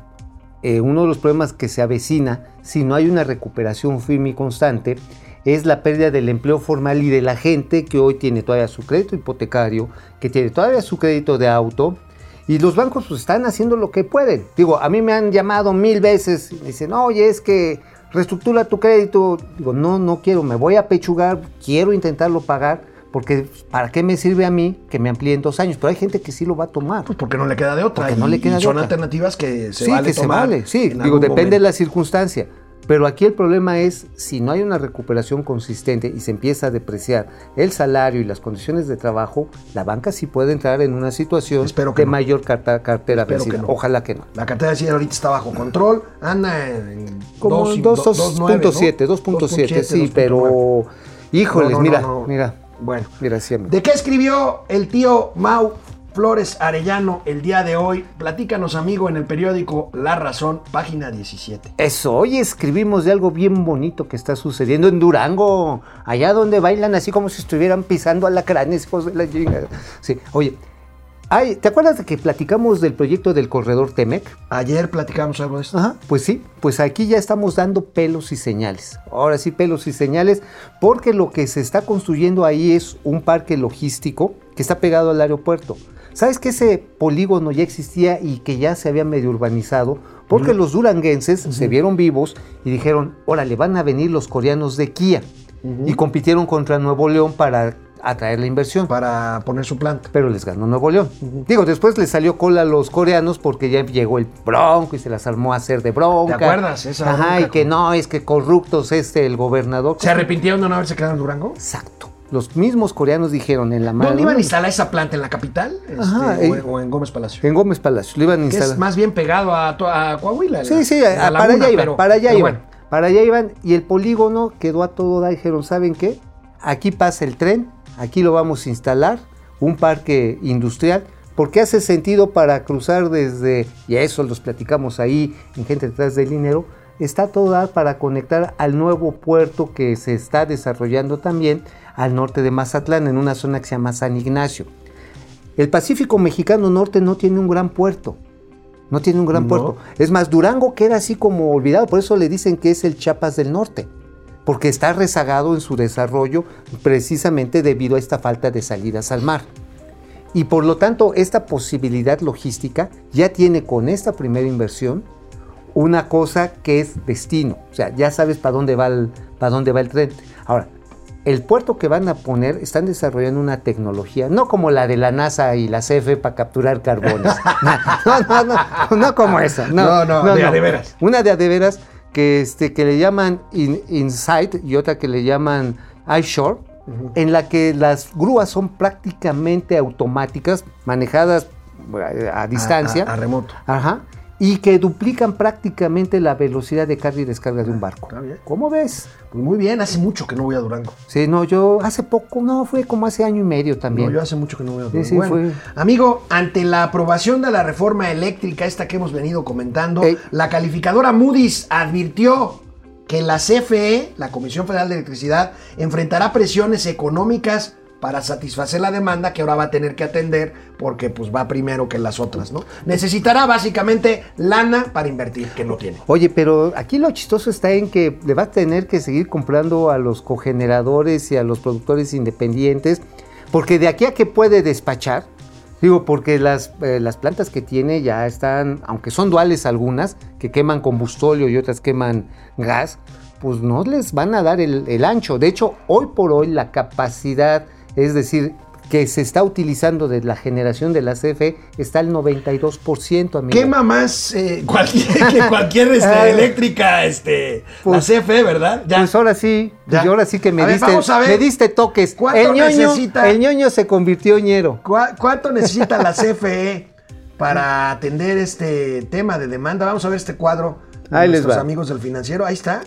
eh, uno de los problemas que se avecina, si no hay una recuperación firme y constante, es la pérdida del empleo formal y de la gente que hoy tiene todavía su crédito hipotecario, que tiene todavía su crédito de auto. Y los bancos pues, están haciendo lo que pueden. Digo, a mí me han llamado mil veces y me dicen, oye, es que reestructura tu crédito. Digo, no, no quiero, me voy a pechugar, quiero intentarlo pagar, porque ¿para qué me sirve a mí que me amplíen dos años? Pero hay gente que sí lo va a tomar. Pues porque no le queda de otra. Porque no y- le queda y de son otra. alternativas que se sí, vale que se tomar vale, sí. Digo, depende de la circunstancia. Pero aquí el problema es si no hay una recuperación consistente y se empieza a depreciar el salario y las condiciones de trabajo, la banca sí puede entrar en una situación Espero que de no. mayor carta- cartera vencida. no. Ojalá que no. La cartera de cierre ahorita está bajo control, anda en Como dos y- 2.7, do- 2.9, 2.7, ¿no? sí, 2.9. pero híjoles, No, no, mira, mira, Bueno. mira, amigo. ¿De qué escribió el tío Mau Flores Arellano el día de hoy? Platícanos, amigo, en el periódico La Razón, página 17. Eso, hoy escribimos de algo bien bonito que está sucediendo en Durango, allá donde bailan así como si estuvieran pisando alacranes, hijos de la chingada. Sí, oye, ay, ¿te acuerdas de que platicamos del proyecto del corredor Temec? Ayer platicamos algo de esto. Ajá, pues sí, pues aquí ya estamos dando pelos y señales. Ahora sí, pelos y señales, porque lo que se está construyendo ahí es un parque logístico que está pegado al aeropuerto. ¿Sabes que ese polígono ya existía y que ya se había medio urbanizado? Porque los duranguenses se vieron vivos y dijeron, órale, van a venir los coreanos de Kia. Y compitieron contra Nuevo León para atraer la inversión Para poner su planta. pero les ganó Nuevo León. Digo, después les salió cola a los coreanos porque ya llegó el bronco y se las armó a hacer de bronca. ¿Te acuerdas? Esa Ajá, bronca y que no, es que corruptos este el gobernador. ¿Se arrepintieron de no haberse quedado en Durango? Exacto. Los mismos coreanos dijeron en la mano. ¿Dónde iban a instalar esa planta? ¿En la capital? Ajá, Este, o, eh, en- o en Gómez Palacio? En Gómez Palacio. Lo iban a Que instalar. es más bien pegado a, Coahuila. Sí, la- sí, a- para allá iban, pero- para allá iban. bueno. Para allá iban y el polígono quedó a todo dar. Dijeron, ¿saben qué? Aquí pasa el tren, aquí lo vamos a instalar, un parque industrial, porque hace sentido para cruzar desde, y a eso los platicamos ahí en Gente Detrás del Dinero, está toda para conectar al nuevo puerto que se está desarrollando también al norte de Mazatlán, en una zona que se llama San Ignacio. El Pacífico Mexicano Norte no tiene un gran puerto. No tiene un gran No. puerto. Es más, Durango queda así como olvidado, por eso le dicen que es el Chiapas del Norte, porque está rezagado en su desarrollo precisamente debido a esta falta de salidas al mar. Y por lo tanto, esta posibilidad logística ya tiene con esta primera inversión una cosa que es destino. O sea, ya sabes para dónde va el, para dónde va el tren. Ahora, el puerto que van a poner están desarrollando una tecnología, no como la de la NASA y la CFE para capturar carbones. No, no, no, no como esa. No, No, no, de a de veras. Una de a de veras que, este, que le llaman in- Insight y otra que le llaman iShore, en la que las grúas son prácticamente automáticas, manejadas eh, a distancia. A, a remoto. Ajá. Y que duplican prácticamente la velocidad de carga y descarga de un barco. Está bien. ¿Cómo ves? Pues muy bien, hace mucho que no voy a Durango. Sí, no, yo hace poco, no, fue como hace año y medio también. No, yo hace mucho que no voy a Durango. sí, Bueno, fue. Amigo, ante la aprobación de la reforma eléctrica, esta que hemos venido comentando, Ey. la calificadora Moody's advirtió que la CFE, la Comisión Federal de Electricidad, enfrentará presiones económicas para satisfacer la demanda que ahora va a tener que atender porque pues va primero que las otras, ¿no? Necesitará básicamente lana para invertir, que no tiene. Oye, pero aquí lo chistoso está en que le va a tener que seguir comprando a los cogeneradores y a los productores independientes, porque de aquí a que puede despachar, digo, porque las, eh, las plantas que tiene ya están, aunque son duales algunas, que queman combustóleo y otras queman gas, pues no les van a dar el, el ancho. De hecho, hoy por hoy la capacidad, es decir, que se está utilizando de la generación de la CFE está al 92%, amigo. Quema más eh, cualquier, que cualquier este, eléctrica, este, Pues- la CFE, ¿verdad? Ya. Pues ahora sí, Ya. y ahora sí que me A ver, diste, vamos a ver. me diste toques. ¿Cuánto El ñoño, necesita? el ñoño se convirtió ñero. ¿Cuá- ¿Cuánto necesita la CFE para atender este tema de demanda? Vamos a ver este cuadro de Ahí les nuestros va. amigos del financiero. Ahí está.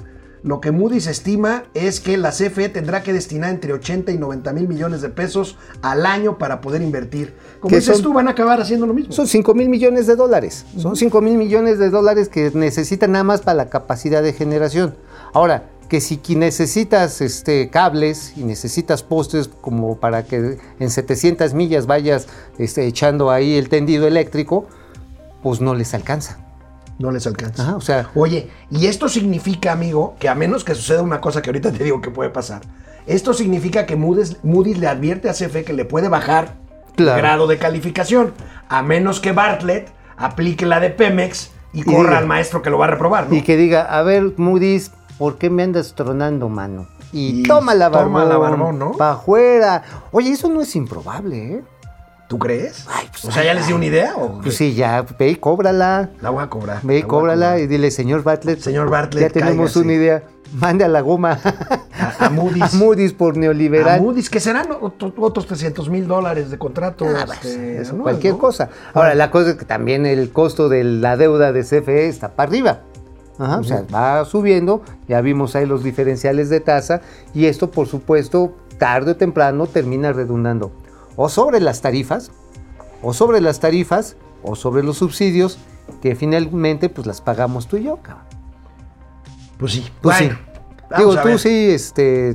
Lo que Moody's estima es que la CFE tendrá que destinar entre 80 y 90 mil millones de pesos al año para poder invertir. Como ¿Qué dices son? tú, van a acabar haciendo lo mismo. Son 5 mil millones de dólares. Son 5 mil millones de dólares que necesitan nada más para la capacidad de generación. Ahora, que si necesitas este, cables y necesitas postes como para que en 700 millas vayas este, echando ahí el tendido eléctrico, pues no les alcanza. No les alcanza. Ajá, o sea, Oye, y esto significa, amigo, que a menos que suceda una cosa que ahorita te digo que puede pasar, esto significa que Moody's, Moody's le advierte a CFE que le puede bajar Claro. el grado de calificación, a menos que Bartlett aplique la de Pemex y, Y corra diga- al maestro que lo va a reprobar, ¿no? Y que diga, a ver, Moody's, ¿por qué me andas tronando, mano? Y, Y toma la barbón. toma la barbón, ¿no? Pa' afuera. Oye, eso no es improbable, ¿eh? ¿Tú crees? Ay, pues, o sea, ¿ya les di una idea? O Pues sí, ya, ve y cóbrala. La voy a cobrar. Ve y cóbrala cobrar. y dile, señor Bartlett. Señor Bartlett, Ya tenemos una idea. Mande a la goma. A- a Moody's. A Moody's por neoliberal. A Moody's, que serán otro- otros 300 mil dólares de contrato. Ah, pues, este, eso, anual, cualquier ¿no? cosa. Ahora, la cosa es que también el costo de la deuda de CFE está para arriba. Ajá, O sea, va subiendo, ya vimos ahí los diferenciales de tasa y esto, por supuesto, tarde o temprano termina redundando o sobre las tarifas, o sobre las tarifas, o sobre los subsidios, que finalmente pues las pagamos tú y yo, cabrón. Pues sí. Pues Bueno, sí. Digo, tú sí, este,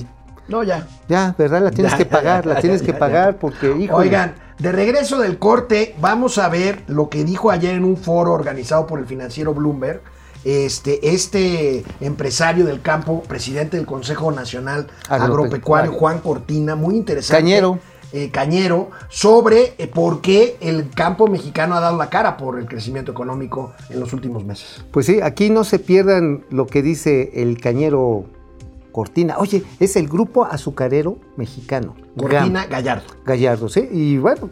No, ya. ya, ¿verdad? La tienes Ya, que pagar, ya, la tienes que pagar porque, hijo. Oigan, de regreso del corte, vamos a ver lo que dijo ayer en un foro organizado por el financiero Bloomberg. Este, este empresario del campo, presidente del Consejo Nacional Agropecuario. Agropecuario, Juan Cortina, muy interesante. Cañero. Eh, Cañero, sobre eh, por qué el campo mexicano ha dado la cara por el crecimiento económico en los últimos meses. Pues sí, aquí no se pierdan lo que dice el cañero Cortina. Oye, es el grupo azucarero mexicano. Cortina Gam- Gallardo. Gallardo, ¿sí? Y bueno,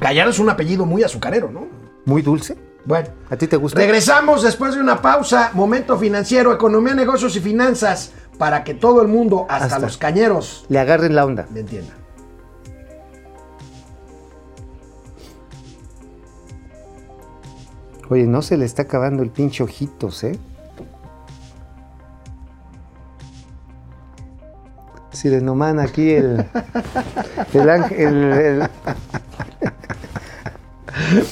Gallardo es un apellido muy azucarero, ¿no? muy dulce. Bueno. ¿A ti te gusta? Regresamos después de una pausa. Momento financiero, economía, negocios y finanzas para que todo el mundo, hasta, Hasta. los cañeros, Le agarren la onda. le entienda. Oye, no se le está acabando el pinche ojitos, ¿eh? Si le noman aquí el. El ángel. el- el-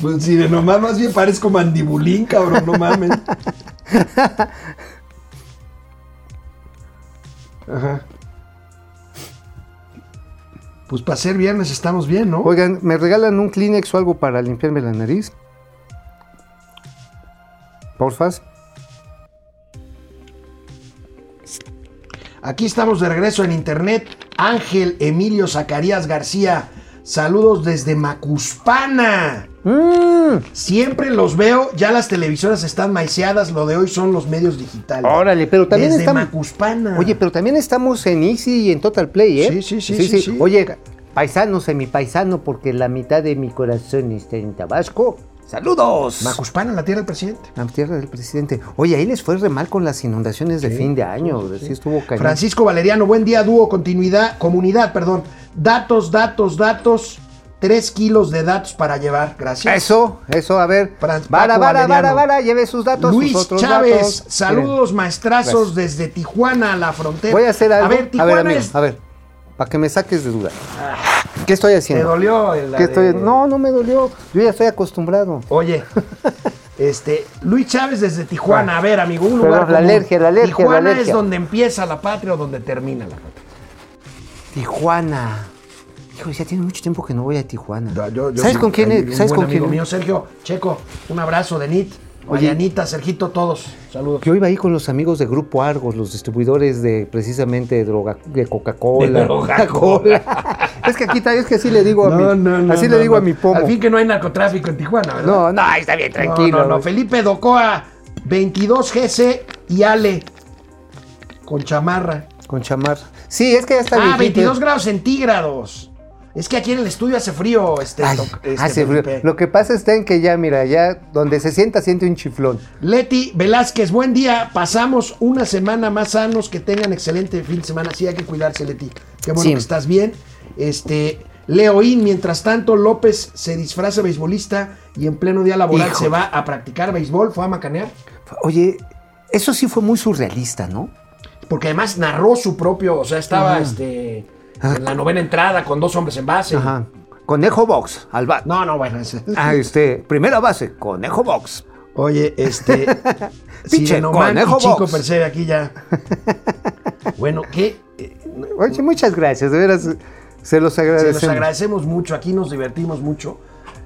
Pues si de nomás más bien parezco mandibulín, cabrón, no mames. Ajá. Pues para ser viernes estamos bien, ¿no? Oigan, ¿me regalan un Kleenex o algo para limpiarme la nariz? Porfas. Aquí estamos de regreso en internet. Ángel Emilio Zacarías García. Saludos desde Macuspana. Mm, Siempre los veo, ya las televisoras están maiceadas, lo de hoy son los medios digitales. órale, pero también Desde estamos... Macuspana. Oye, pero también estamos en Easy y en Total Play, ¿eh? Sí, sí, sí, sí, sí. Oye, paisano, semipaisano, porque la mitad de mi corazón está en Tabasco. ¡Saludos! Macuspana, la tierra del presidente. La tierra del presidente. Oye, ahí les fue re mal con las inundaciones de fin de año. Sí, estuvo cañón. Francisco Valeriano, buen día, dúo, continuidad, comunidad, perdón. Datos, datos, datos. Tres kilos de datos para llevar, gracias. Eso, eso, a ver. Fran- Vara, vara, vara, vara, lleve sus datos. sus Luis otros Chávez, datos. saludos Miren, maestrazos desde Tijuana a la frontera. Voy a hacer algo. A ver, Tijuana amigo, es- a ver, para que me saques de duda. ¿Qué estoy ¿Te haciendo? dolió? el- la ¿Qué estoy- de- No, no me dolió. Yo ya estoy acostumbrado. Oye, este, Luis Chávez desde Tijuana. A ver, amigo, un Pero lugar la común. alergia, la alergia, Tijuana la alergia. es donde empieza la patria o donde termina la patria. Tijuana. Hijo, ya tiene mucho tiempo que no voy a Tijuana. Yo- yo- yo ¿Sabes con quién? ¿Sabes con quién? amigo mío, Sergio Checo, un abrazo de Nit, Oye. Marianita, Sergito, todos. Saludos. Yo iba ahí con los amigos de Grupo Argos, los distribuidores de precisamente de droga, de Coca-Cola. Coca-Cola. es que aquí es que así le digo a mi, así le no, digo no. a mi pomo. Al fin que no hay narcotráfico en Tijuana, ¿verdad? No, no, ahí está bien, tranquilo. No, no, no. Felipe Docoa, 22 GC y Ale. Con chamarra. Con chamarra. Sí, es que ya está Ah, viejito. 22 grados centígrados. Es que aquí en el estudio hace frío, este. Ay, este, hace frío. Lo que pasa está en que ya, mira, ya donde se sienta, siente un chiflón. Leti Velázquez, buen día. Pasamos una semana más sanos. Que tengan excelente fin de semana. Sí, hay que cuidarse, Leti. Qué bueno Sí. que estás bien. Este. Leoín, mientras tanto, López se disfraza beisbolista y en pleno día laboral Hijo. se va a practicar béisbol, fue a macanear. Oye, eso sí fue muy surrealista, ¿no? Porque además narró su propio, o sea, estaba este, en la novena entrada con dos hombres en base. Ajá. Conejo Box, al bat. No, no, bueno. ese- Ah, este, primera base, Conejo Box. Oye, este. Sirenoman y conejo Chico box. Percebe aquí ya. Bueno, ¿qué? Oye, muchas gracias, de veras, se los Se agradecemos. los agradecemos mucho, aquí nos divertimos mucho.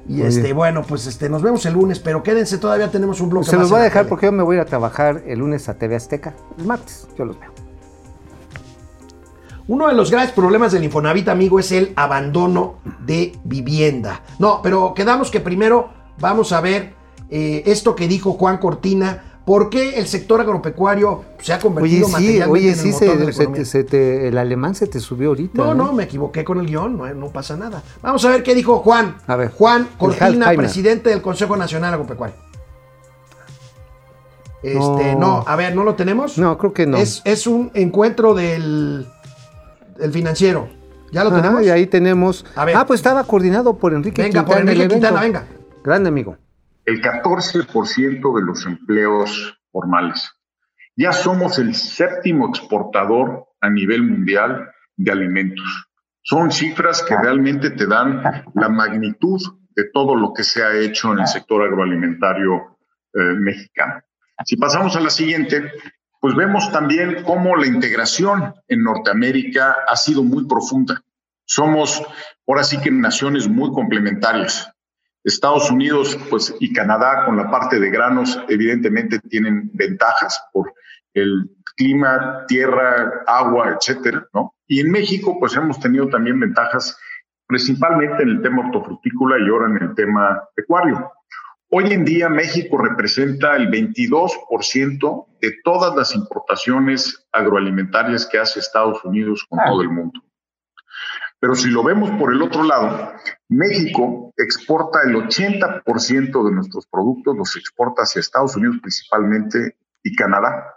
Y este, bueno, pues este, nos vemos el lunes, pero quédense, todavía tenemos un bloque Se más los voy a dejar tele. porque yo me voy a ir a trabajar el lunes a TV Azteca. El martes, yo los veo. Uno de los graves problemas del Infonavit, amigo, es el abandono de vivienda. No, pero quedamos que primero vamos a ver eh, esto que dijo Juan Cortina. ¿Por qué el sector agropecuario se ha Oye, convertido sí, materialmente oye, en el sí, de la se economía? te- se te- el alemán se te subió ahorita. No, no, me equivoqué con el guion, no, no pasa nada. Vamos a ver qué dijo Juan. A ver, Juan Cortina, presidente del Consejo Nacional Agropecuario. Este, no. No. a ver, ¿no lo tenemos? No, creo que no. Es, es un encuentro del, del financiero. ¿Ya lo Ajá, tenemos? y ahí tenemos. A ver. Ah, pues estaba coordinado por Enrique Venga, por Quintana. el Enrique. Quintana, venga. Grande amigo. el 14% de los empleos formales. Ya somos el séptimo exportador a nivel mundial de alimentos. Son cifras que realmente te dan la magnitud de todo lo que se ha hecho en el sector agroalimentario eh, mexicano. Si pasamos a la siguiente, pues vemos también cómo la integración en Norteamérica ha sido muy profunda. Somos, ahora sí que naciones muy complementarias. Estados Unidos pues, y Canadá con la parte de granos evidentemente tienen ventajas por el clima, tierra, agua, etcétera, ¿no? Y en México pues hemos tenido también ventajas principalmente en el tema hortofrutícola y ahora en el tema pecuario. Hoy en día México representa el 22% de todas las importaciones agroalimentarias que hace Estados Unidos con todo el mundo. Pero si lo vemos por el otro lado, México exporta el 80% de nuestros productos, los exporta hacia Estados Unidos principalmente y Canadá.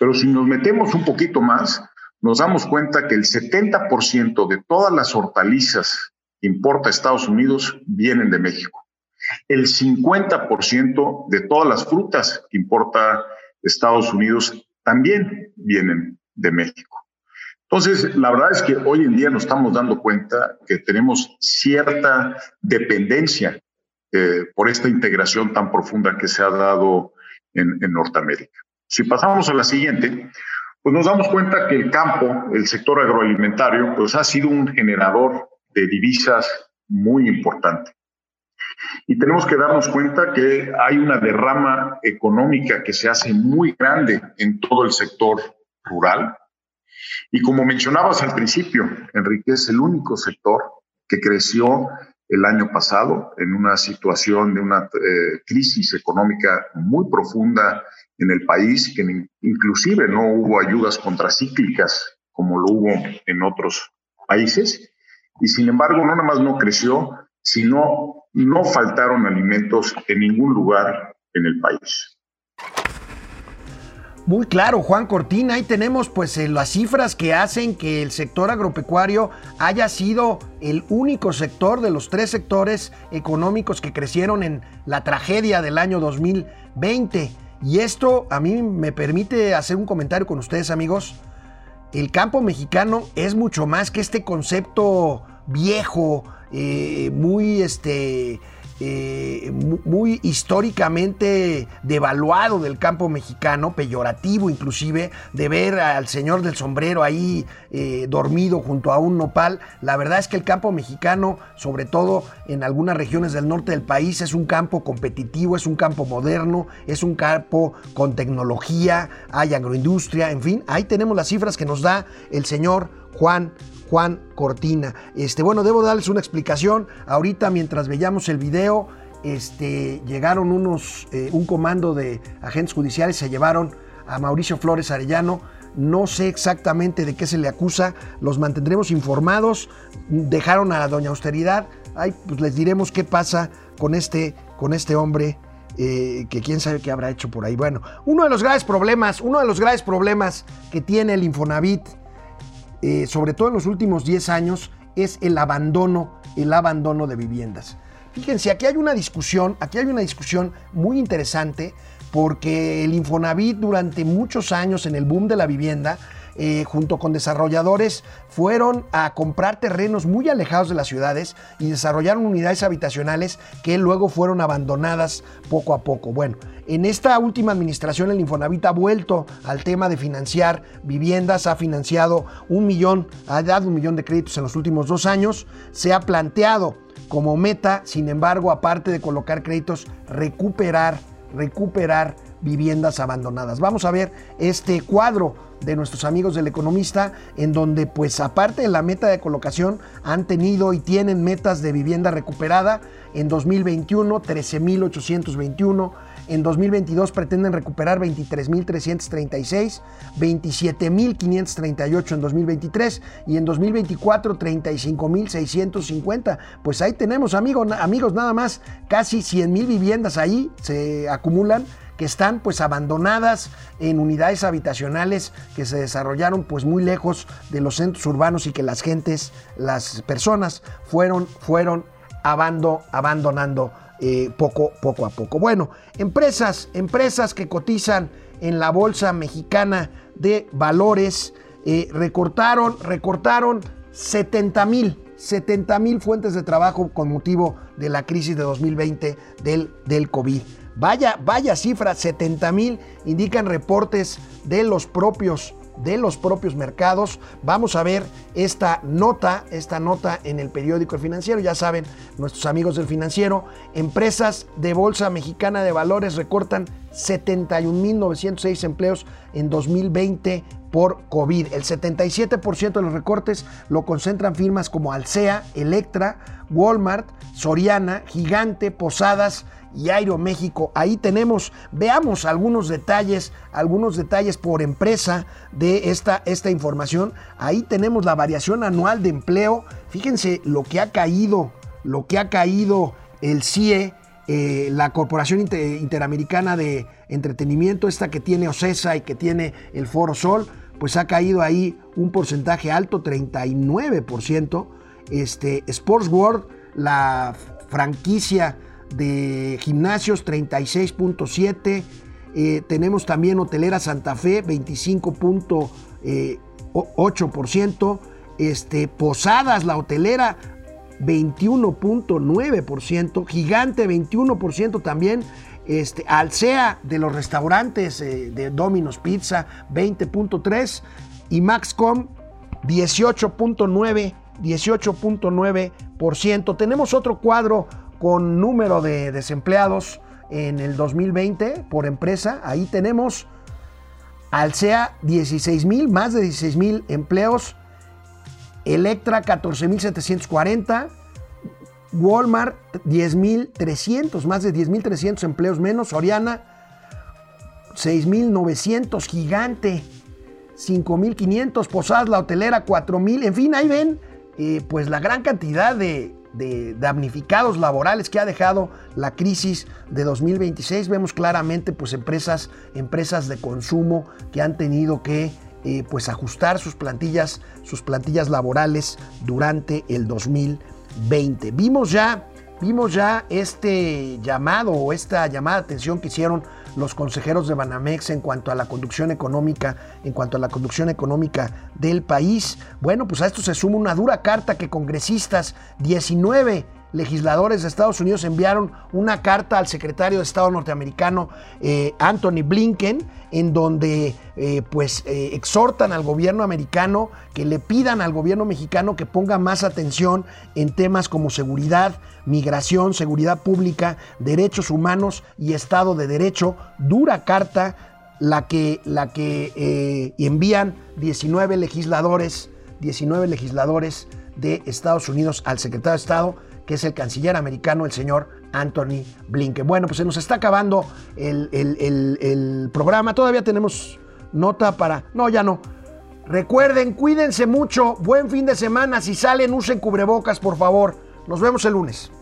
Pero si nos metemos un poquito más, nos damos cuenta que el 70% de todas las hortalizas que importa Estados Unidos vienen de México. El 50% de todas las frutas que importa Estados Unidos también vienen de México. Entonces, la verdad es que hoy en día nos estamos dando cuenta que tenemos cierta dependencia eh, por esta integración tan profunda que se ha dado en, en Norteamérica. Si pasamos a la siguiente, pues nos damos cuenta que el campo, el sector agroalimentario, pues ha sido un generador de divisas muy importante. Y tenemos que darnos cuenta que hay una derrama económica que se hace muy grande en todo el sector rural. Y como mencionabas al principio, Enrique, es el único sector que creció el año pasado en una situación de una eh, crisis económica muy profunda en el país, que inclusive no hubo ayudas contracíclicas como lo hubo en otros países. Y sin embargo, no nada más no creció, sino no faltaron alimentos en ningún lugar en el país. Muy claro, Juan Cortina, ahí tenemos pues eh, las cifras que hacen que el sector agropecuario haya sido el único sector de los tres sectores económicos que crecieron en la tragedia del año 2020. Y esto a mí me permite hacer un comentario con ustedes amigos. El campo mexicano es mucho más que este concepto viejo, eh, muy este, eh, muy históricamente devaluado del campo mexicano, peyorativo inclusive, de ver al señor del sombrero ahí eh, dormido junto a un nopal. La verdad es que el campo mexicano, sobre todo en algunas regiones del norte del país, es un campo competitivo, es un campo moderno, es un campo con tecnología, hay agroindustria, en fin, ahí tenemos las cifras que nos da el señor Juan Juan Cortina. Este, bueno, debo darles una explicación. Ahorita, mientras veíamos el video, este, llegaron unos, eh, un comando de agentes judiciales, se llevaron a Mauricio Flores Arellano. No sé exactamente de qué se le acusa, los mantendremos informados. Dejaron a Doña Austeridad. Ay, pues les diremos qué pasa con este, con este hombre eh, que quién sabe qué habrá hecho por ahí. Bueno, uno de los graves problemas, uno de los graves problemas que tiene el Infonavit eh, sobre todo en los últimos 10 años, es el abandono, el abandono de viviendas. Fíjense, aquí hay una discusión, aquí hay una discusión muy interesante porque el Infonavit durante muchos años en el boom de la vivienda eh, junto con desarrolladores, fueron a comprar terrenos muy alejados de las ciudades y desarrollaron unidades habitacionales que luego fueron abandonadas poco a poco. Bueno, en esta última administración el Infonavit ha vuelto al tema de financiar viviendas, ha financiado un millón, ha dado un millón de créditos en los últimos dos años, se ha planteado como meta, sin embargo, aparte de colocar créditos, recuperar, recuperar viviendas abandonadas. Vamos a ver este cuadro de nuestros amigos del economista, en donde pues aparte de la meta de colocación han tenido y tienen metas de vivienda recuperada. En 2021, 13.821. En 2022 pretenden recuperar 23.336, 27.538 en 2023 y en 2024 35.650. Pues ahí tenemos amigos, amigos nada más, casi 100.000 viviendas ahí se acumulan que están pues abandonadas en unidades habitacionales que se desarrollaron pues muy lejos de los centros urbanos y que las gentes, las personas fueron, fueron abandonando eh, poco, poco a poco. Bueno, empresas, empresas que cotizan en la Bolsa Mexicana de Valores eh, recortaron, recortaron 70 mil 70 mil fuentes de trabajo con motivo de la crisis de 2020 del, del COVID. Vaya, vaya cifra, 70 mil indican reportes de los propios de los propios mercados. Vamos a ver esta nota, esta nota en el periódico El Financiero. Ya saben, nuestros amigos del Financiero, empresas de Bolsa Mexicana de Valores recortan 71.906 empleos en 2020 por COVID. El 77% de los recortes lo concentran firmas como Alsea, Electra, Walmart, Soriana, Gigante, Posadas, y Aeroméxico. Ahí tenemos, veamos algunos detalles, algunos detalles por empresa de esta, esta información. Ahí tenemos la variación anual de empleo. Fíjense lo que ha caído, lo que ha caído el CIE, eh, la Corporación Interamericana de Entretenimiento, esta que tiene OCESA y que tiene el Foro Sol, pues ha caído ahí un porcentaje alto, 39%. Este, Sports World, la franquicia de gimnasios 36.7. Eh, tenemos también Hotelera Santa Fe 25.8%. Este, Posadas, la hotelera 21.9%. Gigante 21% también. Este, Alsea de los restaurantes eh, de Domino's Pizza 20.3 y Maxcom 18.9 18.9%. Tenemos otro cuadro con número de desempleados en el 2020 por empresa. Ahí tenemos Alsea 16 mil, más de 16 mil empleos. Electra 14.740. Walmart 10.300, más de 10.300 empleos menos. Soriana 6.900, gigante 5.500. Posadas, la hotelera 4.000. En fin, ahí ven eh, pues la gran cantidad de, damnificados laborales que ha dejado la crisis de 2026. Vemos claramente pues empresas, empresas de consumo que han tenido que eh, pues ajustar sus plantillas, sus plantillas laborales durante el 2020. Vimos ya, vimos ya este llamado o esta llamada de atención que hicieron los consejeros de Banamex en cuanto a la conducción económica, en cuanto a la conducción económica del país. Bueno, pues a esto se suma una dura carta que congresistas, 19 legisladores de Estados Unidos enviaron una carta al secretario de Estado norteamericano eh, Anthony Blinken, en donde eh, pues eh, exhortan al gobierno americano que le pidan al gobierno mexicano que ponga más atención en temas como seguridad, migración, seguridad pública, derechos humanos y Estado de Derecho. Dura carta la que, la que envían 19 legisladores, 19 legisladores de Estados Unidos al secretario de Estado que es el canciller americano, el señor Anthony Blinken. Bueno, pues se nos está acabando el, el programa. Todavía tenemos nota para... No, ya no. Recuerden, cuídense mucho. Buen fin de semana. Si salen, usen cubrebocas, por favor. Nos vemos el lunes.